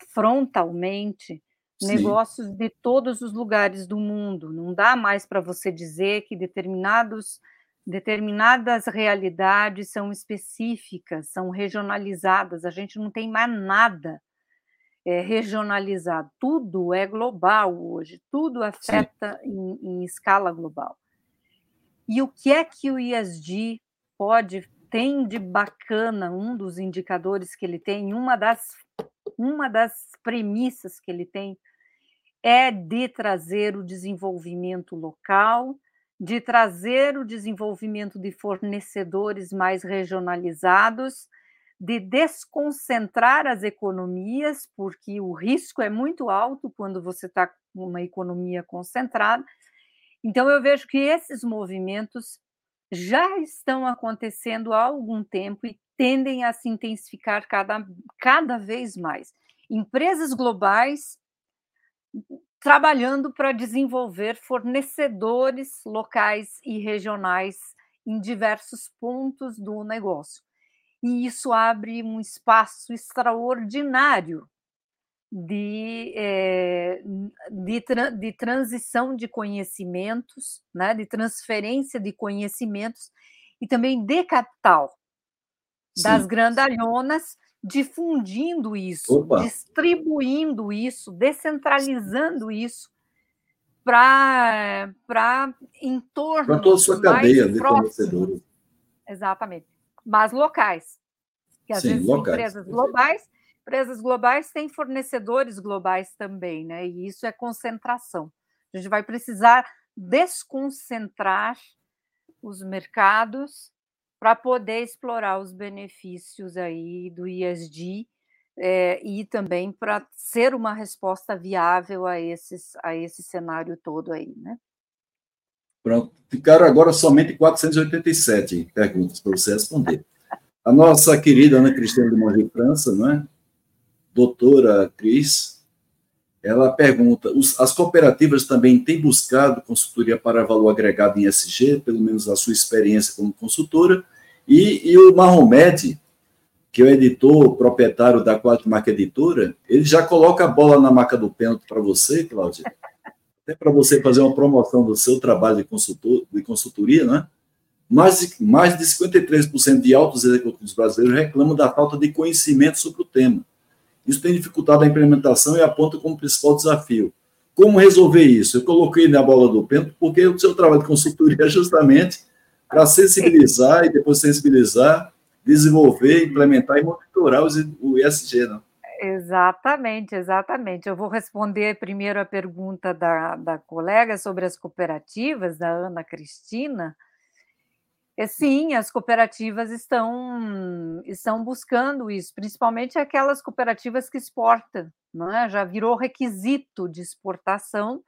frontalmente Sim. negócios de todos os lugares do mundo. Não dá mais para você dizer que determinados determinadas realidades são específicas, são regionalizadas. A gente não tem mais nada é, regionalizado. Tudo é global hoje. Tudo afeta em, em, escala global. E o que é que o ISD pode tem de bacana? Um dos indicadores que ele tem, uma das uma das premissas que ele tem é de trazer o desenvolvimento local, de trazer o desenvolvimento de fornecedores mais regionalizados, de desconcentrar as economias, porque o risco é muito alto quando você está com uma economia concentrada. Então, eu vejo que esses movimentos já estão acontecendo há algum tempo e tendem a se intensificar cada, cada vez mais. Empresas globais trabalhando para desenvolver fornecedores locais e regionais em diversos pontos do negócio. E isso abre um espaço extraordinário de, é, de, de, transição de conhecimentos, né, de transferência de conhecimentos e também de capital das Sim. grandalhonas difundindo isso, Opa. distribuindo isso, descentralizando isso para em torno para toda a sua cadeia de fornecedores. Exatamente. Mas locais. Que às Sim, vezes locais. empresas globais, empresas globais têm fornecedores globais também, né? E isso é concentração. A gente vai precisar desconcentrar os mercados para poder explorar os benefícios aí do ISD é, e também para ser uma resposta viável a, esses, a esse cenário todo aí, né? Pronto, ficaram agora somente 487 perguntas para você responder. A nossa querida Ana Cristina de Monge França, não é? Doutora Cris, ela pergunta: as cooperativas também têm buscado consultoria para valor agregado em SG, pelo menos a sua experiência como consultora, e, e o Mahomed, que é o editor, proprietário da Quatro Marca Editora, ele já coloca a bola na marca do pênalti para você, Cláudia. Até para você fazer uma promoção do seu trabalho de, consultor, de consultoria, né? Mais de, mais de 53% de altos executivos brasileiros reclamam da falta de conhecimento sobre o tema. Isso tem dificultado a implementação e aponta como principal desafio. Como resolver isso? Eu coloquei na bola do pênalti porque o seu trabalho de consultoria é justamente para sensibilizar e depois sensibilizar, desenvolver, implementar e monitorar o ESG, não? Exatamente, exatamente. Eu vou responder primeiro a pergunta da, da colega sobre as cooperativas, da Ana Cristina. É, sim, as cooperativas estão, estão buscando isso, principalmente aquelas cooperativas que exportam, é? já virou requisito de exportação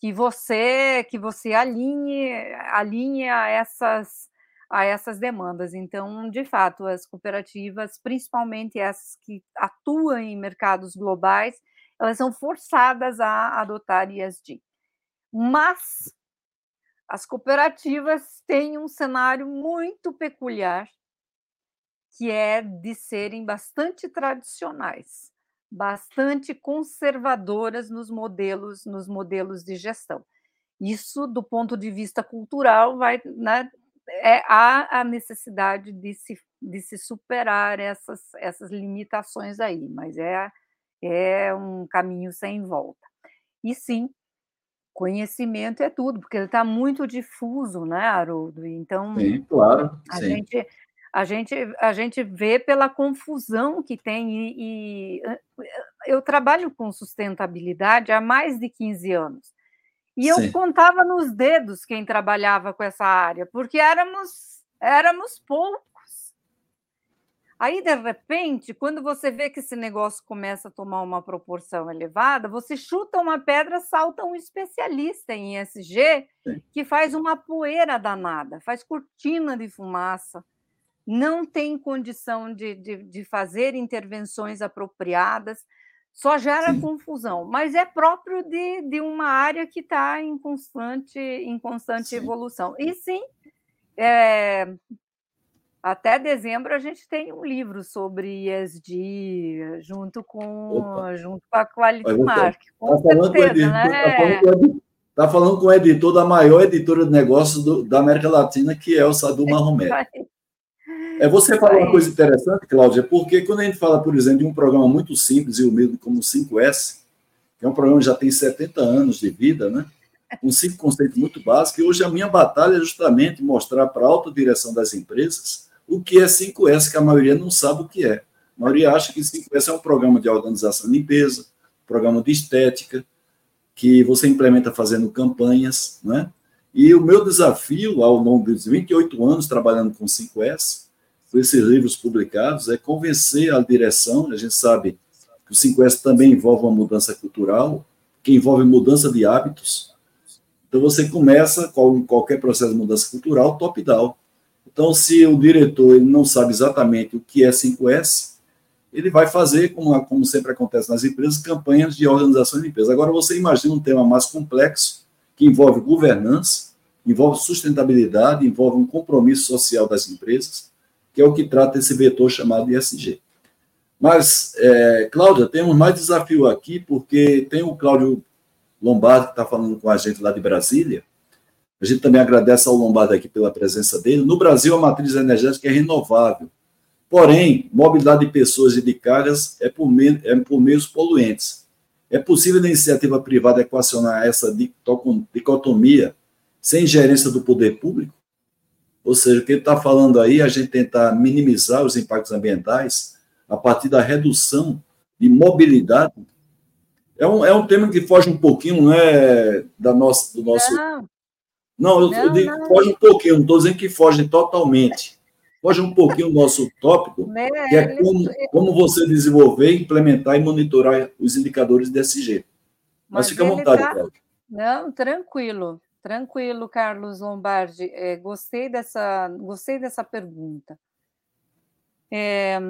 que você que você alinhe alinhe a essas a essas demandas. Então, de fato, as cooperativas, principalmente essas que atuam em mercados globais, elas são forçadas a adotar ISD. Mas as cooperativas têm um cenário muito peculiar, que é de serem bastante tradicionais, bastante conservadoras nos modelos, nos modelos de gestão. Isso, do ponto de vista cultural, vai, né, é, há a necessidade de se, de se superar essas, essas limitações aí, mas é, é um caminho sem volta. E sim, conhecimento é tudo, porque ele está muito difuso, né, Haroldo? Então, sim, claro. A, sim. Gente, a, gente, a gente vê pela confusão que tem, e, e eu trabalho com sustentabilidade há mais de 15 anos. E eu Sim. contava nos dedos quem trabalhava com essa área, porque éramos, éramos poucos. Aí, de repente, quando você vê que esse negócio começa a tomar uma proporção elevada, você chuta uma pedra, salta um especialista em ESG que faz uma poeira danada, faz cortina de fumaça, não tem condição de, de, de fazer intervenções apropriadas só gera Sim. confusão, mas é próprio de, de uma área que está em constante, em constante sim. evolução. E sim, é, até dezembro a gente tem um livro sobre ESG junto com, junto com a Quality Mark. Com tá certeza, né? Está falando com o editor da maior editora de negócios do, da América Latina, que é o Sadu Marromero. É, você falou uma coisa interessante, Cláudia, porque quando a gente fala, por exemplo, de um programa muito simples e humilde como o 5S, que é um programa que já tem 70 anos de vida, né? com cinco conceitos muito básicos, e hoje a minha batalha é justamente mostrar para a alta direção das empresas o que é 5S, que a maioria não sabe o que é. A maioria acha que 5S é um programa de organização de limpeza, programa de estética, que você implementa fazendo campanhas, né? E o meu desafio, ao longo dos 28 anos trabalhando com 5S, com esses livros publicados, é convencer a direção, a gente sabe que o 5S também envolve uma mudança cultural, que envolve mudança de hábitos. Então, você começa, com qualquer processo de mudança cultural, top-down. Então, se o diretor ele não sabe exatamente o que é 5S, ele vai fazer, como, como sempre acontece nas empresas, campanhas de organização de empresa. Agora, você imagina um tema mais complexo, que envolve governança, envolve sustentabilidade, envolve um compromisso social das empresas, que é o que trata esse vetor chamado ISG. Mas, é, Cláudia, temos mais desafio aqui, porque tem o Cláudio Lombardo, que está falando com a gente lá de Brasília. A gente também agradece ao Lombardo aqui pela presença dele. No Brasil, a matriz energética é renovável. Porém, mobilidade de pessoas e de cargas é por, é por meios poluentes. É possível a iniciativa privada equacionar essa dicotomia sem gerência do poder público? Ou seja, o que ele está falando aí, a gente tentar minimizar os impactos ambientais a partir da redução de mobilidade. É um, é um tema que foge um pouquinho, não é da nossa, do nosso. Não, não eu, não, eu digo não. foge um pouquinho, não estou dizendo que foge totalmente. Foge um pouquinho do nosso tópico, né, que é como, como você desenvolver, implementar e monitorar os indicadores desse jeito. Mas, Mas fica à vontade, tá... Não, tranquilo. Tranquilo, Carlos Lombardi. É, gostei, dessa, gostei dessa pergunta. É,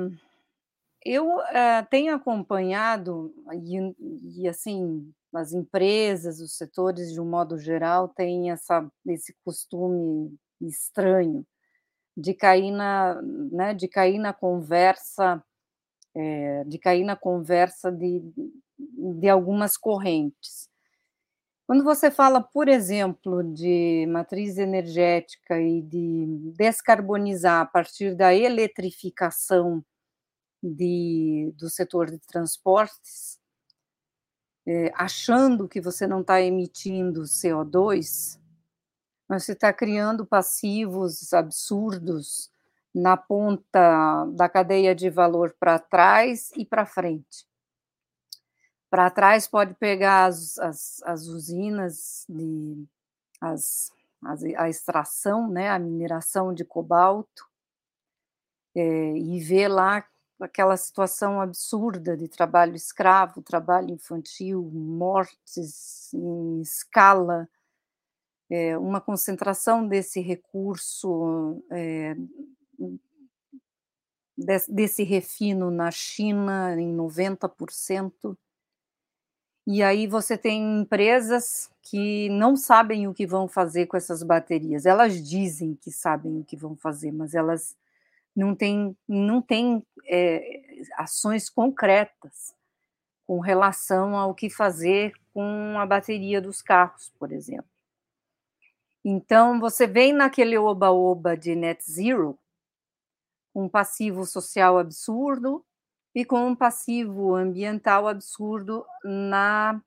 eu é, tenho acompanhado, e, e, assim, as empresas, os setores, de um modo geral, têm essa, esse costume estranho de cair na, né, de cair na conversa, é, de cair na conversa de, de algumas correntes. Quando você fala, por exemplo, de matriz energética e de descarbonizar a partir da eletrificação de, do setor de transportes, é, achando que você não está emitindo CO2, mas você está criando passivos absurdos na ponta da cadeia de valor para trás e para frente. Para trás pode pegar as, as, as usinas de as, as, a extração, né, a mineração de cobalto, é, e ver lá aquela situação absurda de trabalho escravo, trabalho infantil, mortes em escala, é, uma concentração desse recurso, é, desse refino na China em 90%, E aí você tem empresas que não sabem o que vão fazer com essas baterias. Elas dizem que sabem o que vão fazer, mas elas não têm, não têm é, ações concretas com relação ao que fazer com a bateria dos carros, por exemplo. Então, você vem naquele oba-oba de net zero, um passivo social absurdo, e com um passivo ambiental absurdo na,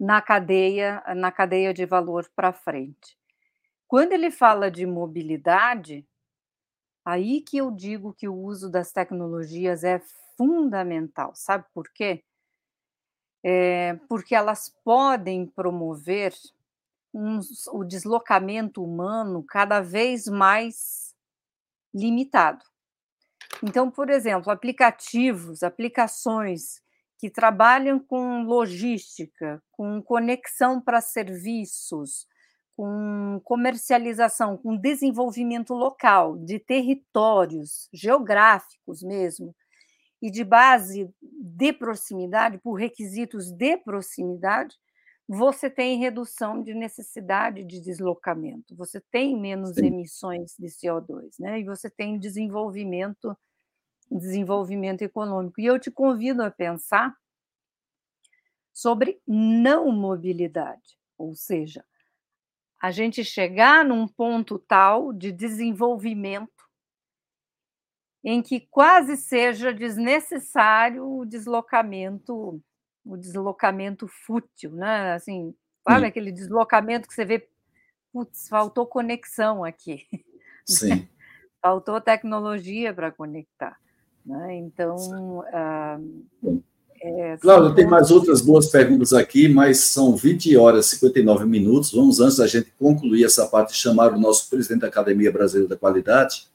na cadeia na cadeia de valor para frente. Quando ele fala de mobilidade, aí que eu digo que o uso das tecnologias é fundamental. Sabe por quê? É porque elas podem promover um, o deslocamento humano cada vez mais limitado. Então, por exemplo, aplicativos, aplicações que trabalham com logística, com conexão para serviços, com comercialização, com desenvolvimento local, de territórios geográficos mesmo, e de base de proximidade, por requisitos de proximidade, você tem redução de necessidade de deslocamento, você tem menos Sim. emissões de CO2, né? E você tem desenvolvimento, desenvolvimento econômico. E eu te convido a pensar sobre não mobilidade, ou seja, a gente chegar num ponto tal de desenvolvimento em que quase seja desnecessário o deslocamento o deslocamento fútil, né? Assim, sabe Sim. aquele deslocamento que você vê, putz, faltou conexão aqui. Sim. faltou tecnologia para conectar. Né? Então. Ah, é, Cláudia, tem mais outras boas perguntas aqui, mas são 20 horas e 59 minutos. Vamos, antes da gente concluir essa parte, chamar o nosso presidente da Academia Brasileira da Qualidade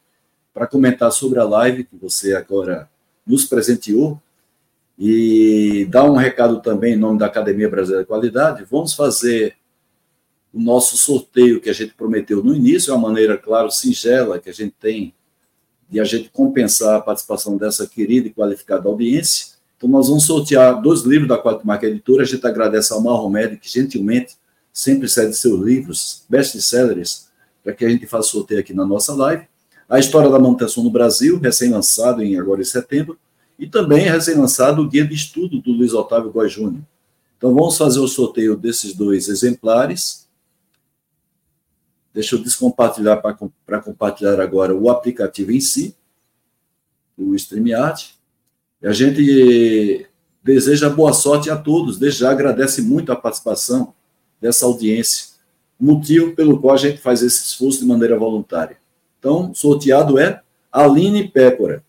para comentar sobre a live que você agora nos presenteou e dar um recado também em nome da Academia Brasileira de Qualidade. Vamos fazer o nosso sorteio que a gente prometeu no início, é uma maneira, claro, singela que a gente tem de a gente compensar a participação dessa querida e qualificada audiência. Então, nós vamos sortear dois livros da Quatro Marca Editora. A gente agradece ao Marromed, que gentilmente sempre cede seus livros, best-sellers, para que a gente faça sorteio aqui na nossa live. A História da Manutenção no Brasil, recém-lançado em agora em setembro e também recém-lançado o guia de estudo do Luiz Otávio Góes Júnior. Então, vamos fazer o sorteio desses dois exemplares. Deixa eu descompartilhar para compartilhar agora o aplicativo em si, o StreamYard. E a gente deseja boa sorte a todos. Desde já agradece muito a participação dessa audiência, motivo pelo qual a gente faz esse esforço de maneira voluntária. Então, sorteado é Aline Pécora.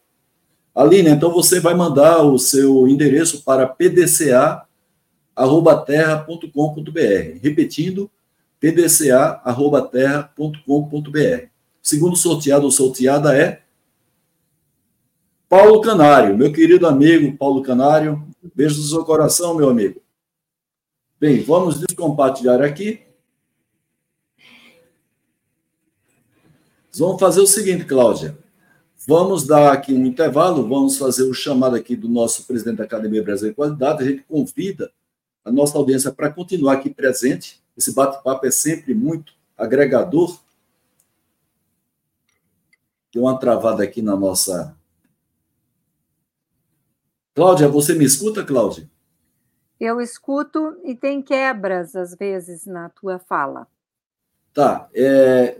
Aline, então você vai mandar o seu endereço para pdca@terra.com.br. Repetindo, pdca@terra.com.br. Segundo sorteado ou sorteada é Paulo Canário, meu querido amigo Paulo Canário. Beijo no seu coração, meu amigo. Bem, vamos descompartilhar aqui. Vamos fazer o seguinte, Cláudia. Vamos dar aqui um intervalo, vamos fazer o chamado aqui do nosso presidente da Academia Brasileira de Qualidade. A gente convida a nossa audiência para continuar aqui presente. Esse bate-papo é sempre muito agregador. Deu uma travada aqui na nossa. Cláudia, você me escuta, Cláudia? Eu escuto e tem quebras, às vezes, na tua fala. Tá. É...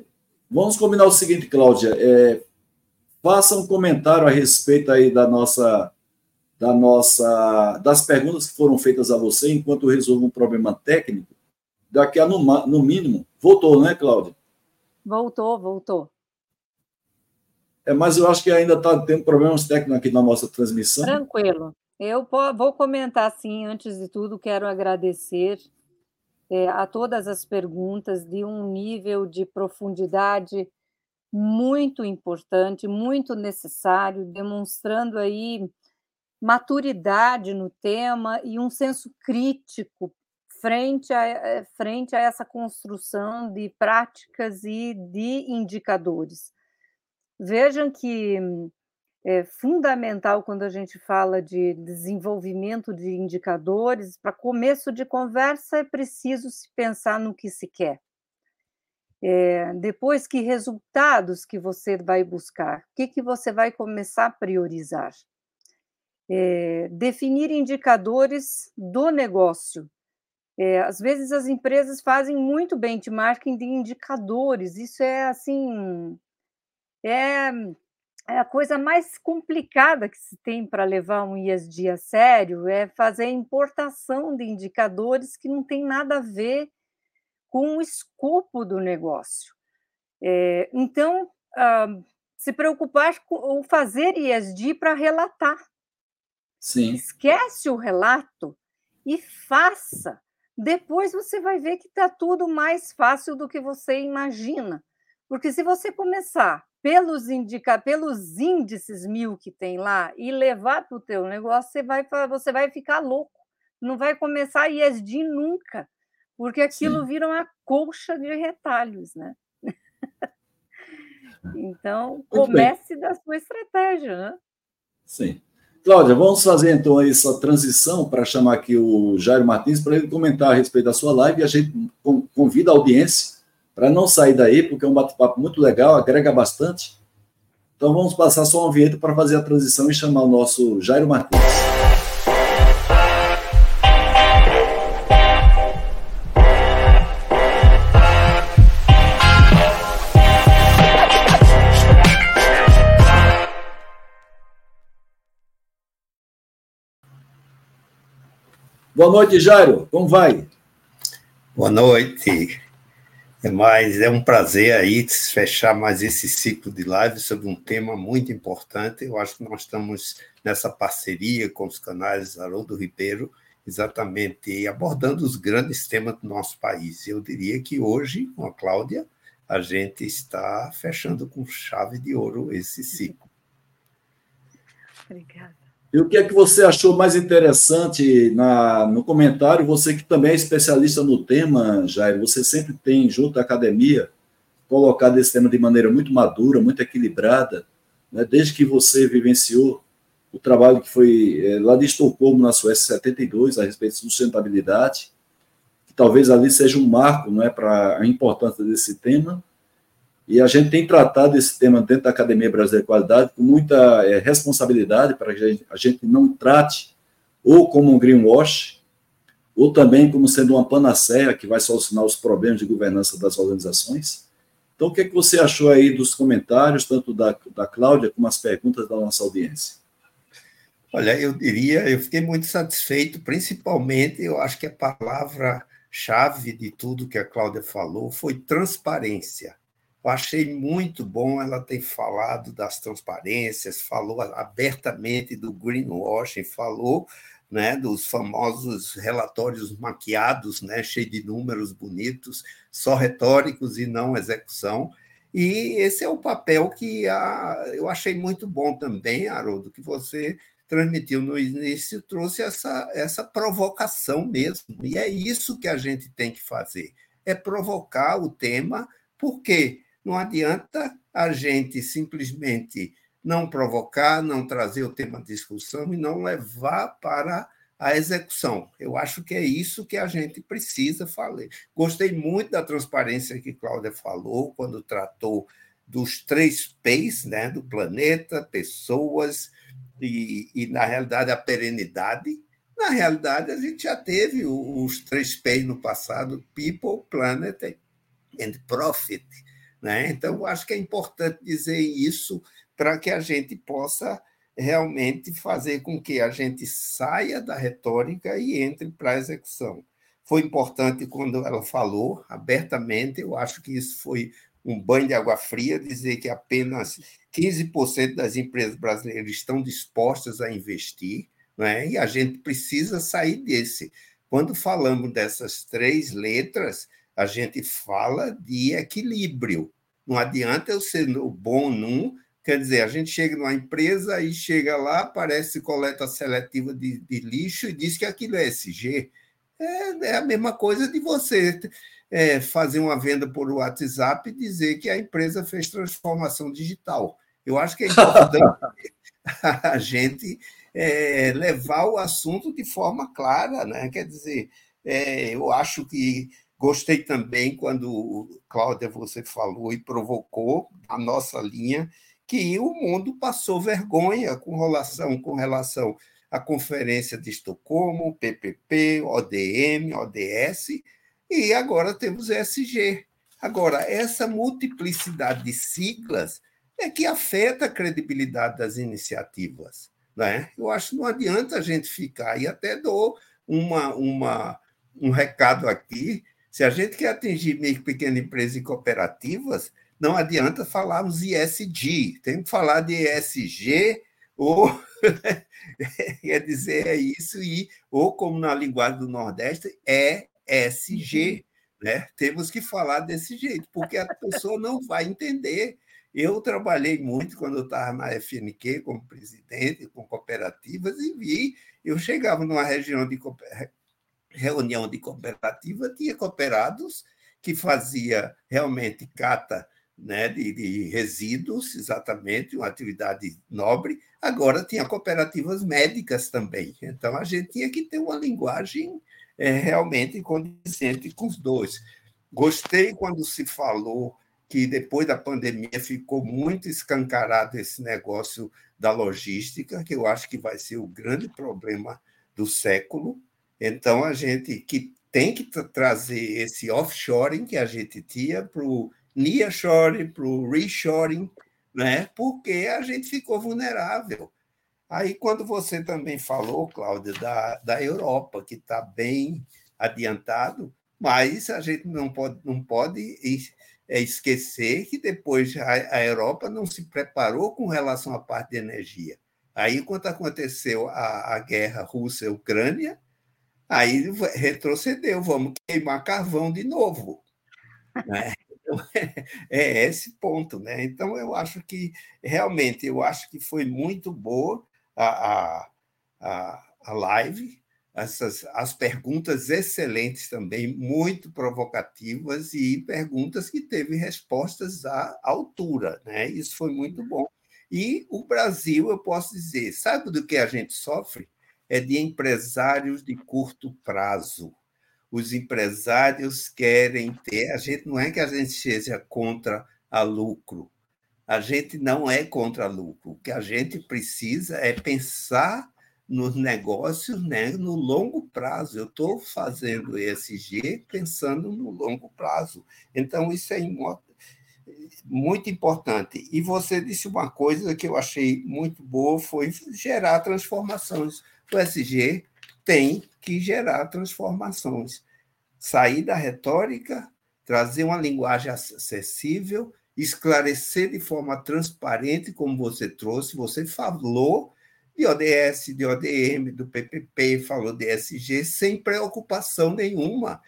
Vamos combinar o seguinte, Cláudia. É Faça um comentário a respeito aí da nossa, da nossa, das perguntas que foram feitas a você enquanto eu resolvo um problema técnico. Daqui a no, no mínimo. Voltou, né, Cláudia? Voltou, voltou. É, mas eu acho que ainda está tendo problemas técnicos aqui na nossa transmissão. Tranquilo. Eu vou comentar sim, antes de tudo, quero agradecer é, a todas as perguntas de um nível de profundidade muito importante, muito necessário, demonstrando aí maturidade no tema e um senso crítico frente a, eh, frente a essa construção de práticas e de indicadores. Vejam que é fundamental quando a gente fala de desenvolvimento de indicadores. Para começo de conversa, é preciso se pensar no que se quer. É, depois, que resultados que você vai buscar? O que, que você vai começar a priorizar? É, definir indicadores do negócio. É, às vezes as empresas fazem muito benchmarking de indicadores, isso é assim, é, é a coisa mais complicada que se tem para levar um ISD a sério, é fazer a importação de indicadores que não tem nada a ver com o escopo do negócio. É, então, ah, se preocupar ou fazer ISD para relatar. Sim. Esquece o relato e faça. Depois você vai ver que está tudo mais fácil do que você imagina. Porque se você começar pelos indica, pelos índices mil que tem lá e levar para o teu negócio, você vai, você vai ficar louco. Não vai começar ISD nunca porque aquilo Sim. vira uma colcha de retalhos, né? então, comece da sua estratégia, né? Sim. Cláudia, vamos fazer então essa transição para chamar aqui o Jairo Martins para ele comentar a respeito da sua live e a gente convida a audiência para não sair daí, porque é um bate-papo muito legal, agrega bastante. Então vamos passar só uma vinheta para fazer a transição e chamar o nosso Jairo Martins. Boa noite, Jairo. Como vai? Boa noite. É mais é um prazer aí fechar mais esse ciclo de live sobre um tema muito importante. Eu acho que nós estamos nessa parceria com os canais Haroldo Ribeiro, exatamente abordando os grandes temas do nosso país. Eu diria que hoje, com a Cláudia, a gente está fechando com chave de ouro esse ciclo. Obrigada. E o que é que você achou mais interessante na, no comentário? Você que também é especialista no tema, Jair, você sempre tem, junto à academia, colocado esse tema de maneira muito madura, muito equilibrada, né? desde que você vivenciou o trabalho que foi é, lá de Estocolmo, na Suécia, 72, a respeito de sustentabilidade, que talvez ali seja um marco não é, para a importância desse tema. E a gente tem tratado esse tema dentro da Academia Brasileira de Qualidade com muita é, responsabilidade para que a gente, não trate ou como um greenwash, ou também como sendo uma panaceia que vai solucionar os problemas de governança das organizações. Então, o que, é que você achou aí dos comentários, tanto da, da Cláudia como as perguntas da nossa audiência? Olha, eu diria, eu fiquei muito satisfeito, principalmente, eu acho que a palavra-chave de tudo que a Cláudia falou foi transparência. Eu achei muito bom ela ter falado das transparências, falou abertamente do greenwashing, falou né, dos famosos relatórios maquiados, né, cheios de números bonitos, só retóricos e não execução. E esse é o papel que a, eu achei muito bom também, Haroldo, que você transmitiu no início, trouxe essa, essa provocação mesmo. E é isso que a gente tem que fazer, é provocar o tema, porque não adianta a gente simplesmente não provocar, não trazer o tema de discussão e não levar para a execução. Eu acho que é isso que a gente precisa fazer. Gostei muito da transparência que Cláudia falou quando tratou dos três P's, né, do planeta, pessoas e, e, na realidade, a perenidade. Na realidade, a gente já teve os três P's no passado: People, Planet and Profit. Né? Então, acho que é importante dizer isso para que a gente possa realmente fazer com que a gente saia da retórica e entre para a execução. Foi importante quando ela falou abertamente, eu acho que isso foi um banho de água fria, dizer que apenas 15% das empresas brasileiras estão dispostas a investir, né? e a gente precisa sair desse. Quando falamos dessas três letras, a gente fala de equilíbrio. Não adianta eu ser bom num, quer dizer, a gente chega numa empresa e chega lá, parece coleta seletiva de, de lixo e diz que aquilo é SG. É, é a mesma coisa de você é, fazer uma venda por WhatsApp e dizer que a empresa fez transformação digital. Eu acho que é importante a gente é, levar o assunto de forma clara, né? Quer dizer, é, eu acho que gostei também quando, Cláudia, você falou e provocou a nossa linha que o mundo passou vergonha com relação, com relação à Conferência de Estocolmo, PPP, ODM, ODS, e agora temos ESG. Agora, essa multiplicidade de siglas é que afeta a credibilidade das iniciativas. Né? Eu acho que não adianta a gente ficar, e até dou uma, uma, um recado aqui: se a gente quer atingir micro, pequena empresa e cooperativas, não adianta falarmos ESG, tem que falar de ESG ou quer dizer é isso e ou como na linguagem do Nordeste é ESG, né? Temos que falar desse jeito, porque a pessoa não vai entender. Eu trabalhei muito quando eu estava na FNQ como presidente com cooperativas e vi, eu chegava numa região de reunião de cooperativa, tinha cooperados que fazia realmente cata né, de, de, resíduos, exatamente, uma atividade nobre. Agora tinha cooperativas médicas também. Então a gente tinha que ter uma linguagem é, realmente condizente com os dois. Gostei quando se falou que depois da pandemia ficou muito escancarado esse negócio da logística, que eu acho que vai ser o grande problema do século. Então a gente que tem que trazer esse offshoring que a gente tinha para o nearshoring, para o reshoring, né? porque a gente ficou vulnerável. Aí, quando você também falou, Cláudia, da, da Europa, que está bem adiantado, mas a gente não pode, não pode é, esquecer que depois a, a Europa não se preparou com relação à parte de energia. Aí, quando aconteceu a, a guerra Rússia-Ucrânia, aí retrocedeu, vamos queimar carvão de novo. Né? é esse ponto, né? Então eu acho que realmente eu acho que foi muito boa a, a, a live, essas as perguntas excelentes também, muito provocativas e perguntas que teve respostas à altura, né? Isso foi muito bom. E o Brasil, eu posso dizer, sabe do que a gente sofre? É de empresários de curto prazo os empresários querem ter. A gente não é que a gente seja contra a lucro. A gente não é contra lucro. O que a gente precisa é pensar nos negócios né, no longo prazo. Eu estou fazendo ESG pensando no longo prazo. Então, isso é muito importante. E você disse uma coisa que eu achei muito boa, foi gerar transformações. O ESG tem que gerar transformações. Sair da retórica, trazer uma linguagem acessível, esclarecer de forma transparente, como você trouxe. Você falou de ODS, de ODM, do PPP, falou de SG, sem preocupação nenhuma.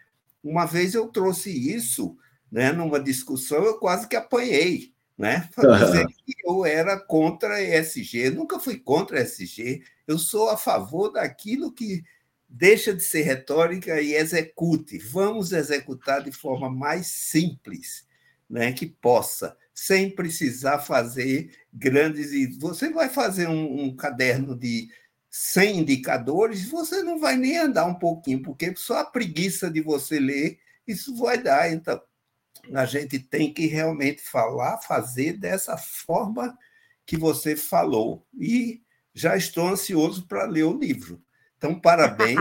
Uma vez eu trouxe isso né, numa discussão, eu quase que apanhei, né? Que eu era contra a ESG. Nunca fui contra a ESG. Eu sou a favor daquilo que deixa de ser retórica e execute. Vamos executar de forma mais simples, né, que possa, sem precisar fazer grandes. Você vai fazer um, um caderno de 100 indicadores, você não vai nem andar um pouquinho, porque só a preguiça de você ler, isso vai dar. Então, a gente tem que realmente falar, fazer dessa forma que você falou. E já estou ansioso para ler o livro. Então, parabéns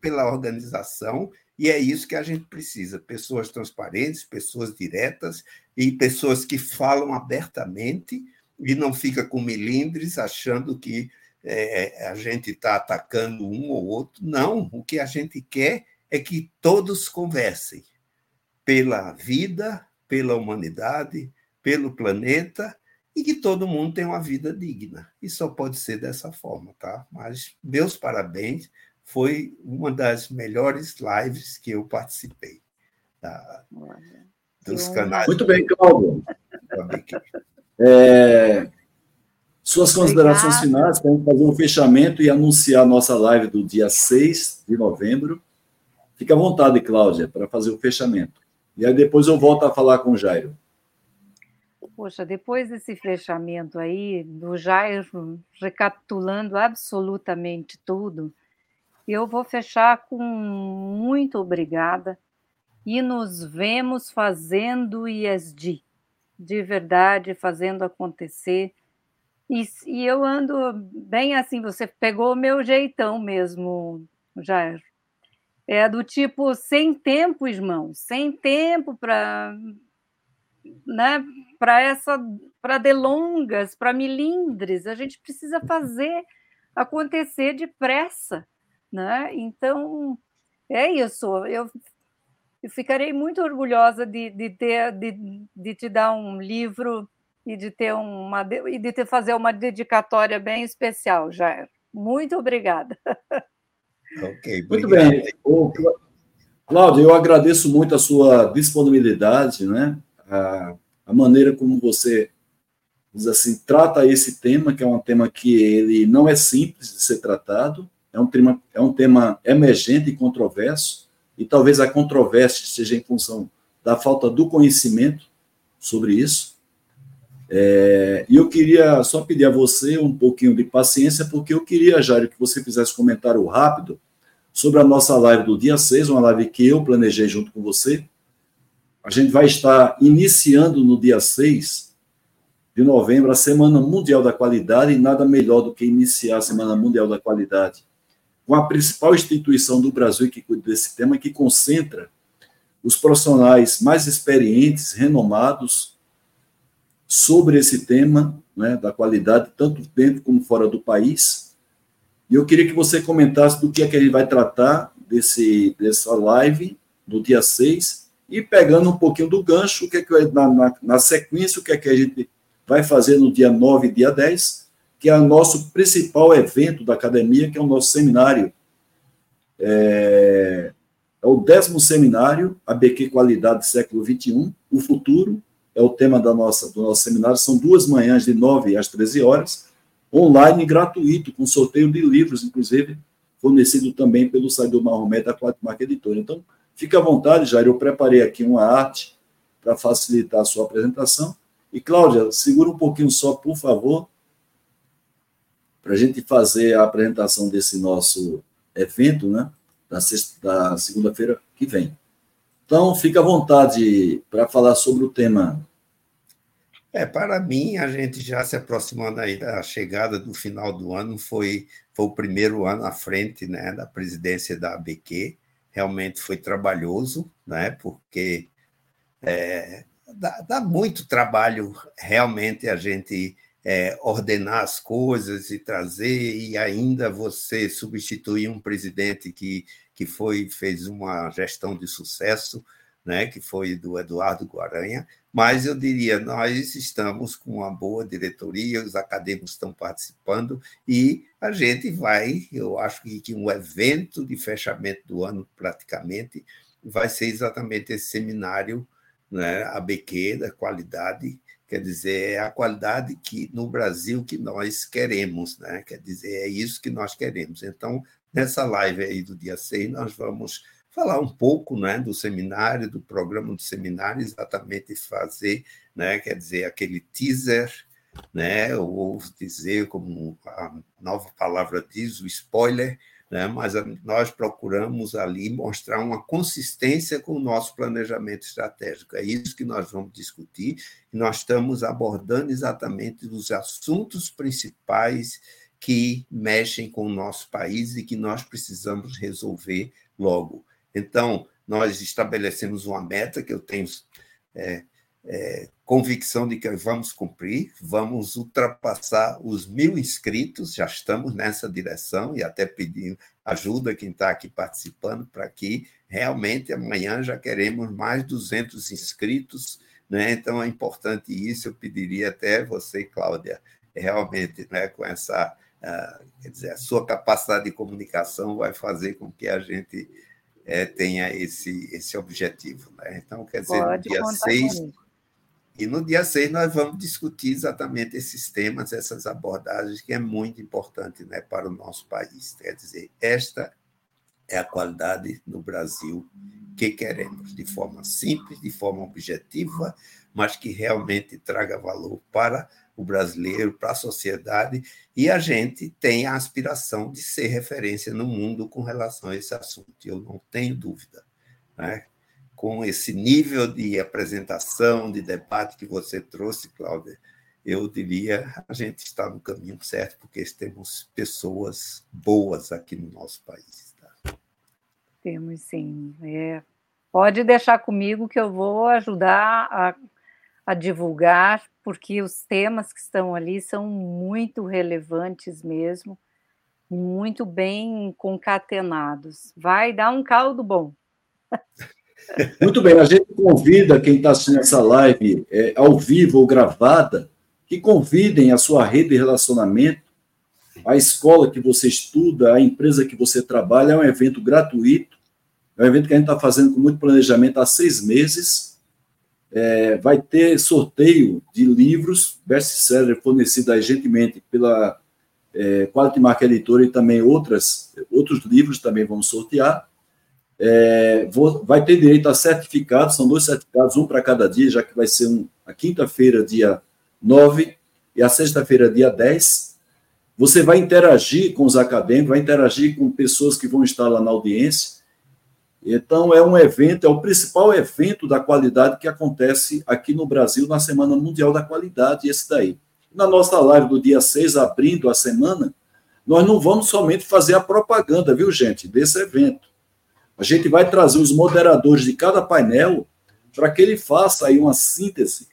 pela organização, e é isso que a gente precisa: pessoas transparentes, pessoas diretas e pessoas que falam abertamente e não fica com milindres achando que é, a gente está atacando um ou outro. Não, o que a gente quer é que todos conversem pela vida, pela humanidade, pelo planeta e que todo mundo tenha uma vida digna. E só pode ser dessa forma, tá? Mas meus parabéns, foi uma das melhores lives que eu participei. Tá? Dos canais. Muito bem, Cláudio. É, suas considerações Obrigada. finais, para fazer um fechamento e anunciar a nossa live do dia 6 de novembro. Fique à vontade, Cláudia, para fazer o fechamento. E aí depois eu volto a falar com o Jairo. Poxa, depois desse fechamento aí, do Jair recapitulando absolutamente tudo, eu vou fechar com muito obrigada e nos vemos fazendo ISD, de verdade, fazendo acontecer. E, e eu ando bem assim, você pegou o meu jeitão mesmo, Jair. É do tipo, sem tempo, irmão, sem tempo para né, para essa para delongas, para milindres, a gente precisa fazer acontecer depressa, né? Então é isso. Eu, eu ficarei muito orgulhosa de, de ter de, de te dar um livro e de ter uma e de ter fazer uma dedicatória bem especial, Jair. Muito obrigada. Ok, Muito bem. Cláudio, eu agradeço muito a sua disponibilidade, né? A, a maneira como você diz assim, trata esse tema, que é um tema que ele não é simples de ser tratado, é um tema, é um tema emergente e controverso, e talvez a controvérsia seja em função da falta do conhecimento sobre isso. É, e eu queria só pedir a você um pouquinho de paciência, porque eu queria, Jairo, que você fizesse um comentário rápido sobre a nossa live do dia 6, uma live que eu planejei junto com você. A gente vai estar iniciando no dia 6 de novembro a Semana Mundial da Qualidade, e nada melhor do que iniciar a Semana Mundial da Qualidade com a principal instituição do Brasil que cuida desse tema, que concentra os profissionais mais experientes, renomados, sobre esse tema né, da qualidade, tanto dentro como fora do país. E eu queria que você comentasse do que é que a gente vai tratar desse, dessa live do dia 6, e pegando um pouquinho do gancho, o que é que na, na, na sequência, o que é que a gente vai fazer no dia 9 e dia 10, que é o nosso principal evento da academia, que é o nosso seminário. É, é o décimo seminário, ABQ Qualidade Século XXI, o futuro, é o tema da nossa, do nosso seminário. São duas manhãs, de 9 às 13 horas, online gratuito, com sorteio de livros, inclusive, fornecido também pelo site do Mahomet da Quatro Marca Editora. Então, fique à vontade, Jair, eu preparei aqui uma arte para facilitar a sua apresentação. E, Cláudia, segura um pouquinho só, por favor, para a gente fazer a apresentação desse nosso evento, né, da, da segunda-feira que vem. Então, fica à vontade para falar sobre o tema é, para mim, a gente já se aproximando aí da chegada do final do ano, foi, foi o primeiro ano à frente né, da presidência da ABQ. Realmente foi trabalhoso, né, porque é, dá, dá, muito trabalho realmente a gente é, ordenar as coisas e trazer, e ainda você substituir um presidente que, que foi fez uma gestão de sucesso, né, que foi do Eduardo Guaranha, mas eu diria, nós estamos com uma boa diretoria, os acadêmicos estão participando e a gente vai, eu acho que, que um evento de fechamento do ano, praticamente, vai ser exatamente esse seminário, né, ABQ, da qualidade, quer dizer, é a qualidade que no Brasil que nós queremos, né? quer dizer, é isso que nós queremos. Então, nessa live aí do dia 6, nós vamos falar um pouco né, do seminário, do programa do seminário, exatamente fazer, né, quer dizer, aquele teaser, né, ou dizer, como a nova palavra diz, o spoiler, né, mas nós procuramos ali mostrar uma consistência com o nosso planejamento estratégico. É isso que nós vamos discutir, e nós estamos abordando exatamente os assuntos principais que mexem com o nosso país e que nós precisamos resolver logo. Então, nós estabelecemos uma meta que eu tenho é, é, convicção de que vamos cumprir, vamos ultrapassar os mil inscritos, já estamos nessa direção e até pedindo ajuda quem está aqui participando para que realmente amanhã já queremos mais 200 inscritos, né? Então é importante isso, eu pediria até você, Cláudia, realmente, né, com essa, quer dizer, a sua capacidade de comunicação vai fazer com que a gente é, tenha esse, esse objetivo. Né? Então, quer dizer, Pode no dia 6. E no dia 6 nós vamos discutir exatamente esses temas, essas abordagens, que é muito importante né, para o nosso país. Quer dizer, esta é a qualidade no Brasil que queremos, de forma simples, de forma objetiva, mas que realmente traga valor para o brasileiro, para a sociedade, e a gente tem a aspiração de ser referência no mundo com relação a esse assunto, eu não tenho dúvida. Né? Com esse nível de apresentação, de debate que você trouxe, Cláudia, eu diria a gente está no caminho certo, porque temos pessoas boas aqui no nosso país. Tá? Temos sim. É. Pode deixar comigo que eu vou ajudar a, a divulgar, porque os temas que estão ali são muito relevantes mesmo, muito bem concatenados. Vai dar um caldo bom. Muito bem, a gente convida quem está assistindo essa live é, ao vivo ou gravada que convidem a sua rede de relacionamento, a escola que você estuda, a empresa que você trabalha, é um evento gratuito, é um evento que a gente está fazendo com muito planejamento há seis meses. É, vai ter sorteio de livros, best-seller fornecido gentilmente pela é, Quality Market Editora e também outras, outros livros também vamos sortear. É, vou, vai ter direito a certificados, são dois certificados, um para cada dia, já que vai ser um, a quinta-feira, dia 9 e a sexta-feira, dia 10. Você vai interagir com os acadêmicos, vai interagir com pessoas que vão estar lá na audiência. Então, é um evento, é o principal evento da qualidade que acontece aqui no Brasil na Semana Mundial da Qualidade, esse daí. Na nossa live do dia 6, abrindo a semana, nós não vamos somente fazer a propaganda, viu, gente, desse evento. A gente vai trazer os moderadores de cada painel para que ele faça aí uma síntese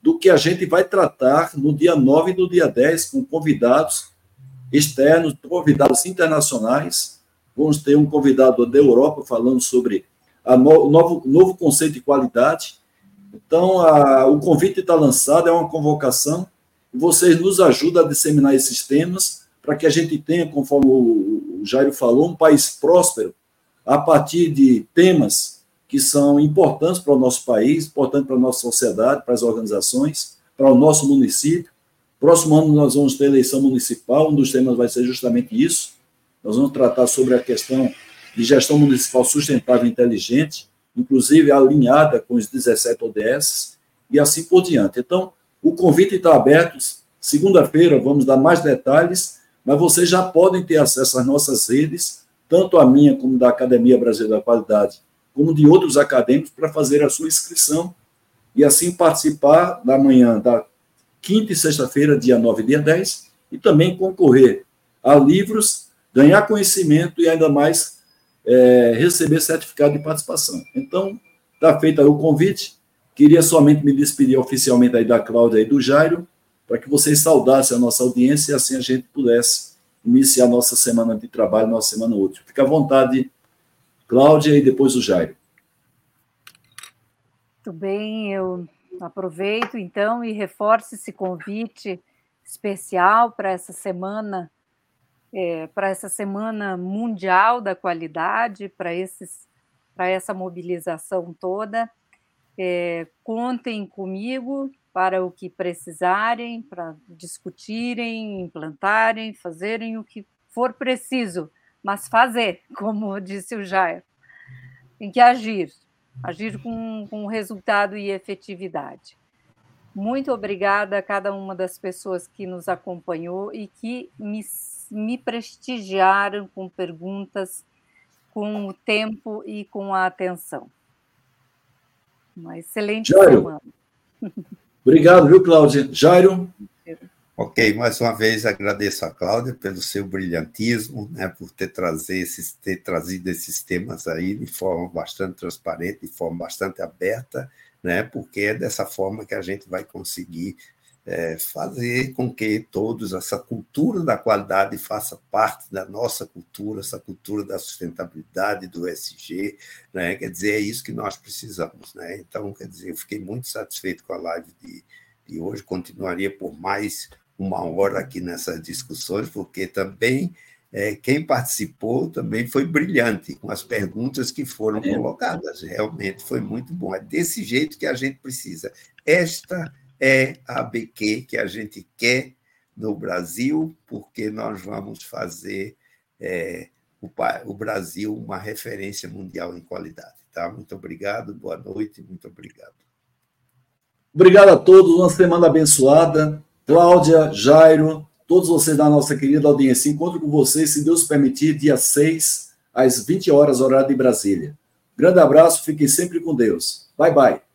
do que a gente vai tratar no dia 9 e no dia 10, com convidados externos, convidados internacionais. Vamos ter um convidado da Europa falando sobre no, o novo, novo conceito de qualidade. Então, a, o convite está lançado, é uma convocação, vocês nos ajudam a disseminar esses temas para que a gente tenha, conforme o, o Jairo falou, um país próspero a partir de temas que são importantes para o nosso país, importantes para a nossa sociedade, para as organizações, para o nosso município. Próximo ano nós vamos ter eleição municipal, um dos temas vai ser justamente isso. Nós vamos tratar sobre a questão de gestão municipal sustentável e inteligente, inclusive alinhada com os 17 ODS e assim por diante. Então, o convite está aberto. Segunda-feira vamos dar mais detalhes, mas vocês já podem ter acesso às nossas redes, tanto a minha como da Academia Brasileira da Qualidade como de outros acadêmicos, para fazer a sua inscrição e assim participar da manhã da quinta e sexta-feira, dia 9 e dia 10, e também concorrer a livros, ganhar conhecimento e ainda mais é, receber certificado de participação. Então, está feito o convite. Queria somente me despedir oficialmente aí da Cláudia e do Jairo, para que vocês saudassem a nossa audiência e assim a gente pudesse iniciar nossa semana de trabalho, nossa semana útil. Fica à vontade Cláudia e depois o Jairo. Muito bem, eu aproveito então e reforço esse convite especial para essa semana, é, para essa semana mundial da qualidade, para esses, para essa mobilização toda. É, contem comigo para o que precisarem, para discutirem, implantarem, fazerem o que for preciso mas fazer, como disse o Jair. Tem que agir, agir com, com resultado e efetividade. Muito obrigada a cada uma das pessoas que nos acompanhou e que me, me prestigiaram com perguntas, com o tempo e com a atenção. Uma excelente Jairo. semana. Obrigado, viu, Cláudia? Jairo? Ok, mais uma vez agradeço a Cláudia pelo seu brilhantismo, né, por ter, trazer esses, ter trazido esses temas aí de forma bastante transparente, de forma bastante aberta, né, porque é dessa forma que a gente vai conseguir é, fazer com que todos, essa cultura da qualidade faça parte da nossa cultura, essa cultura da sustentabilidade, do SG, né, quer dizer, é isso que nós precisamos. Né? Então, quer dizer, eu fiquei muito satisfeito com a live de, de hoje, continuaria por mais uma hora aqui nessas discussões, porque também é, quem participou também foi brilhante com as perguntas que foram é. colocadas. Realmente foi muito bom. É desse jeito que a gente precisa. Esta é a ABQ que a gente quer no Brasil, porque nós vamos fazer é, o, o Brasil uma referência mundial em qualidade. Tá? Muito obrigado, boa noite, muito obrigado. Obrigado a todos, uma semana abençoada. Cláudia, Jairo, todos vocês da nossa querida audiência, encontro com vocês, se Deus permitir, dia 6, às 20 horas, horário de Brasília. Grande abraço, fiquem sempre com Deus. Bye, bye.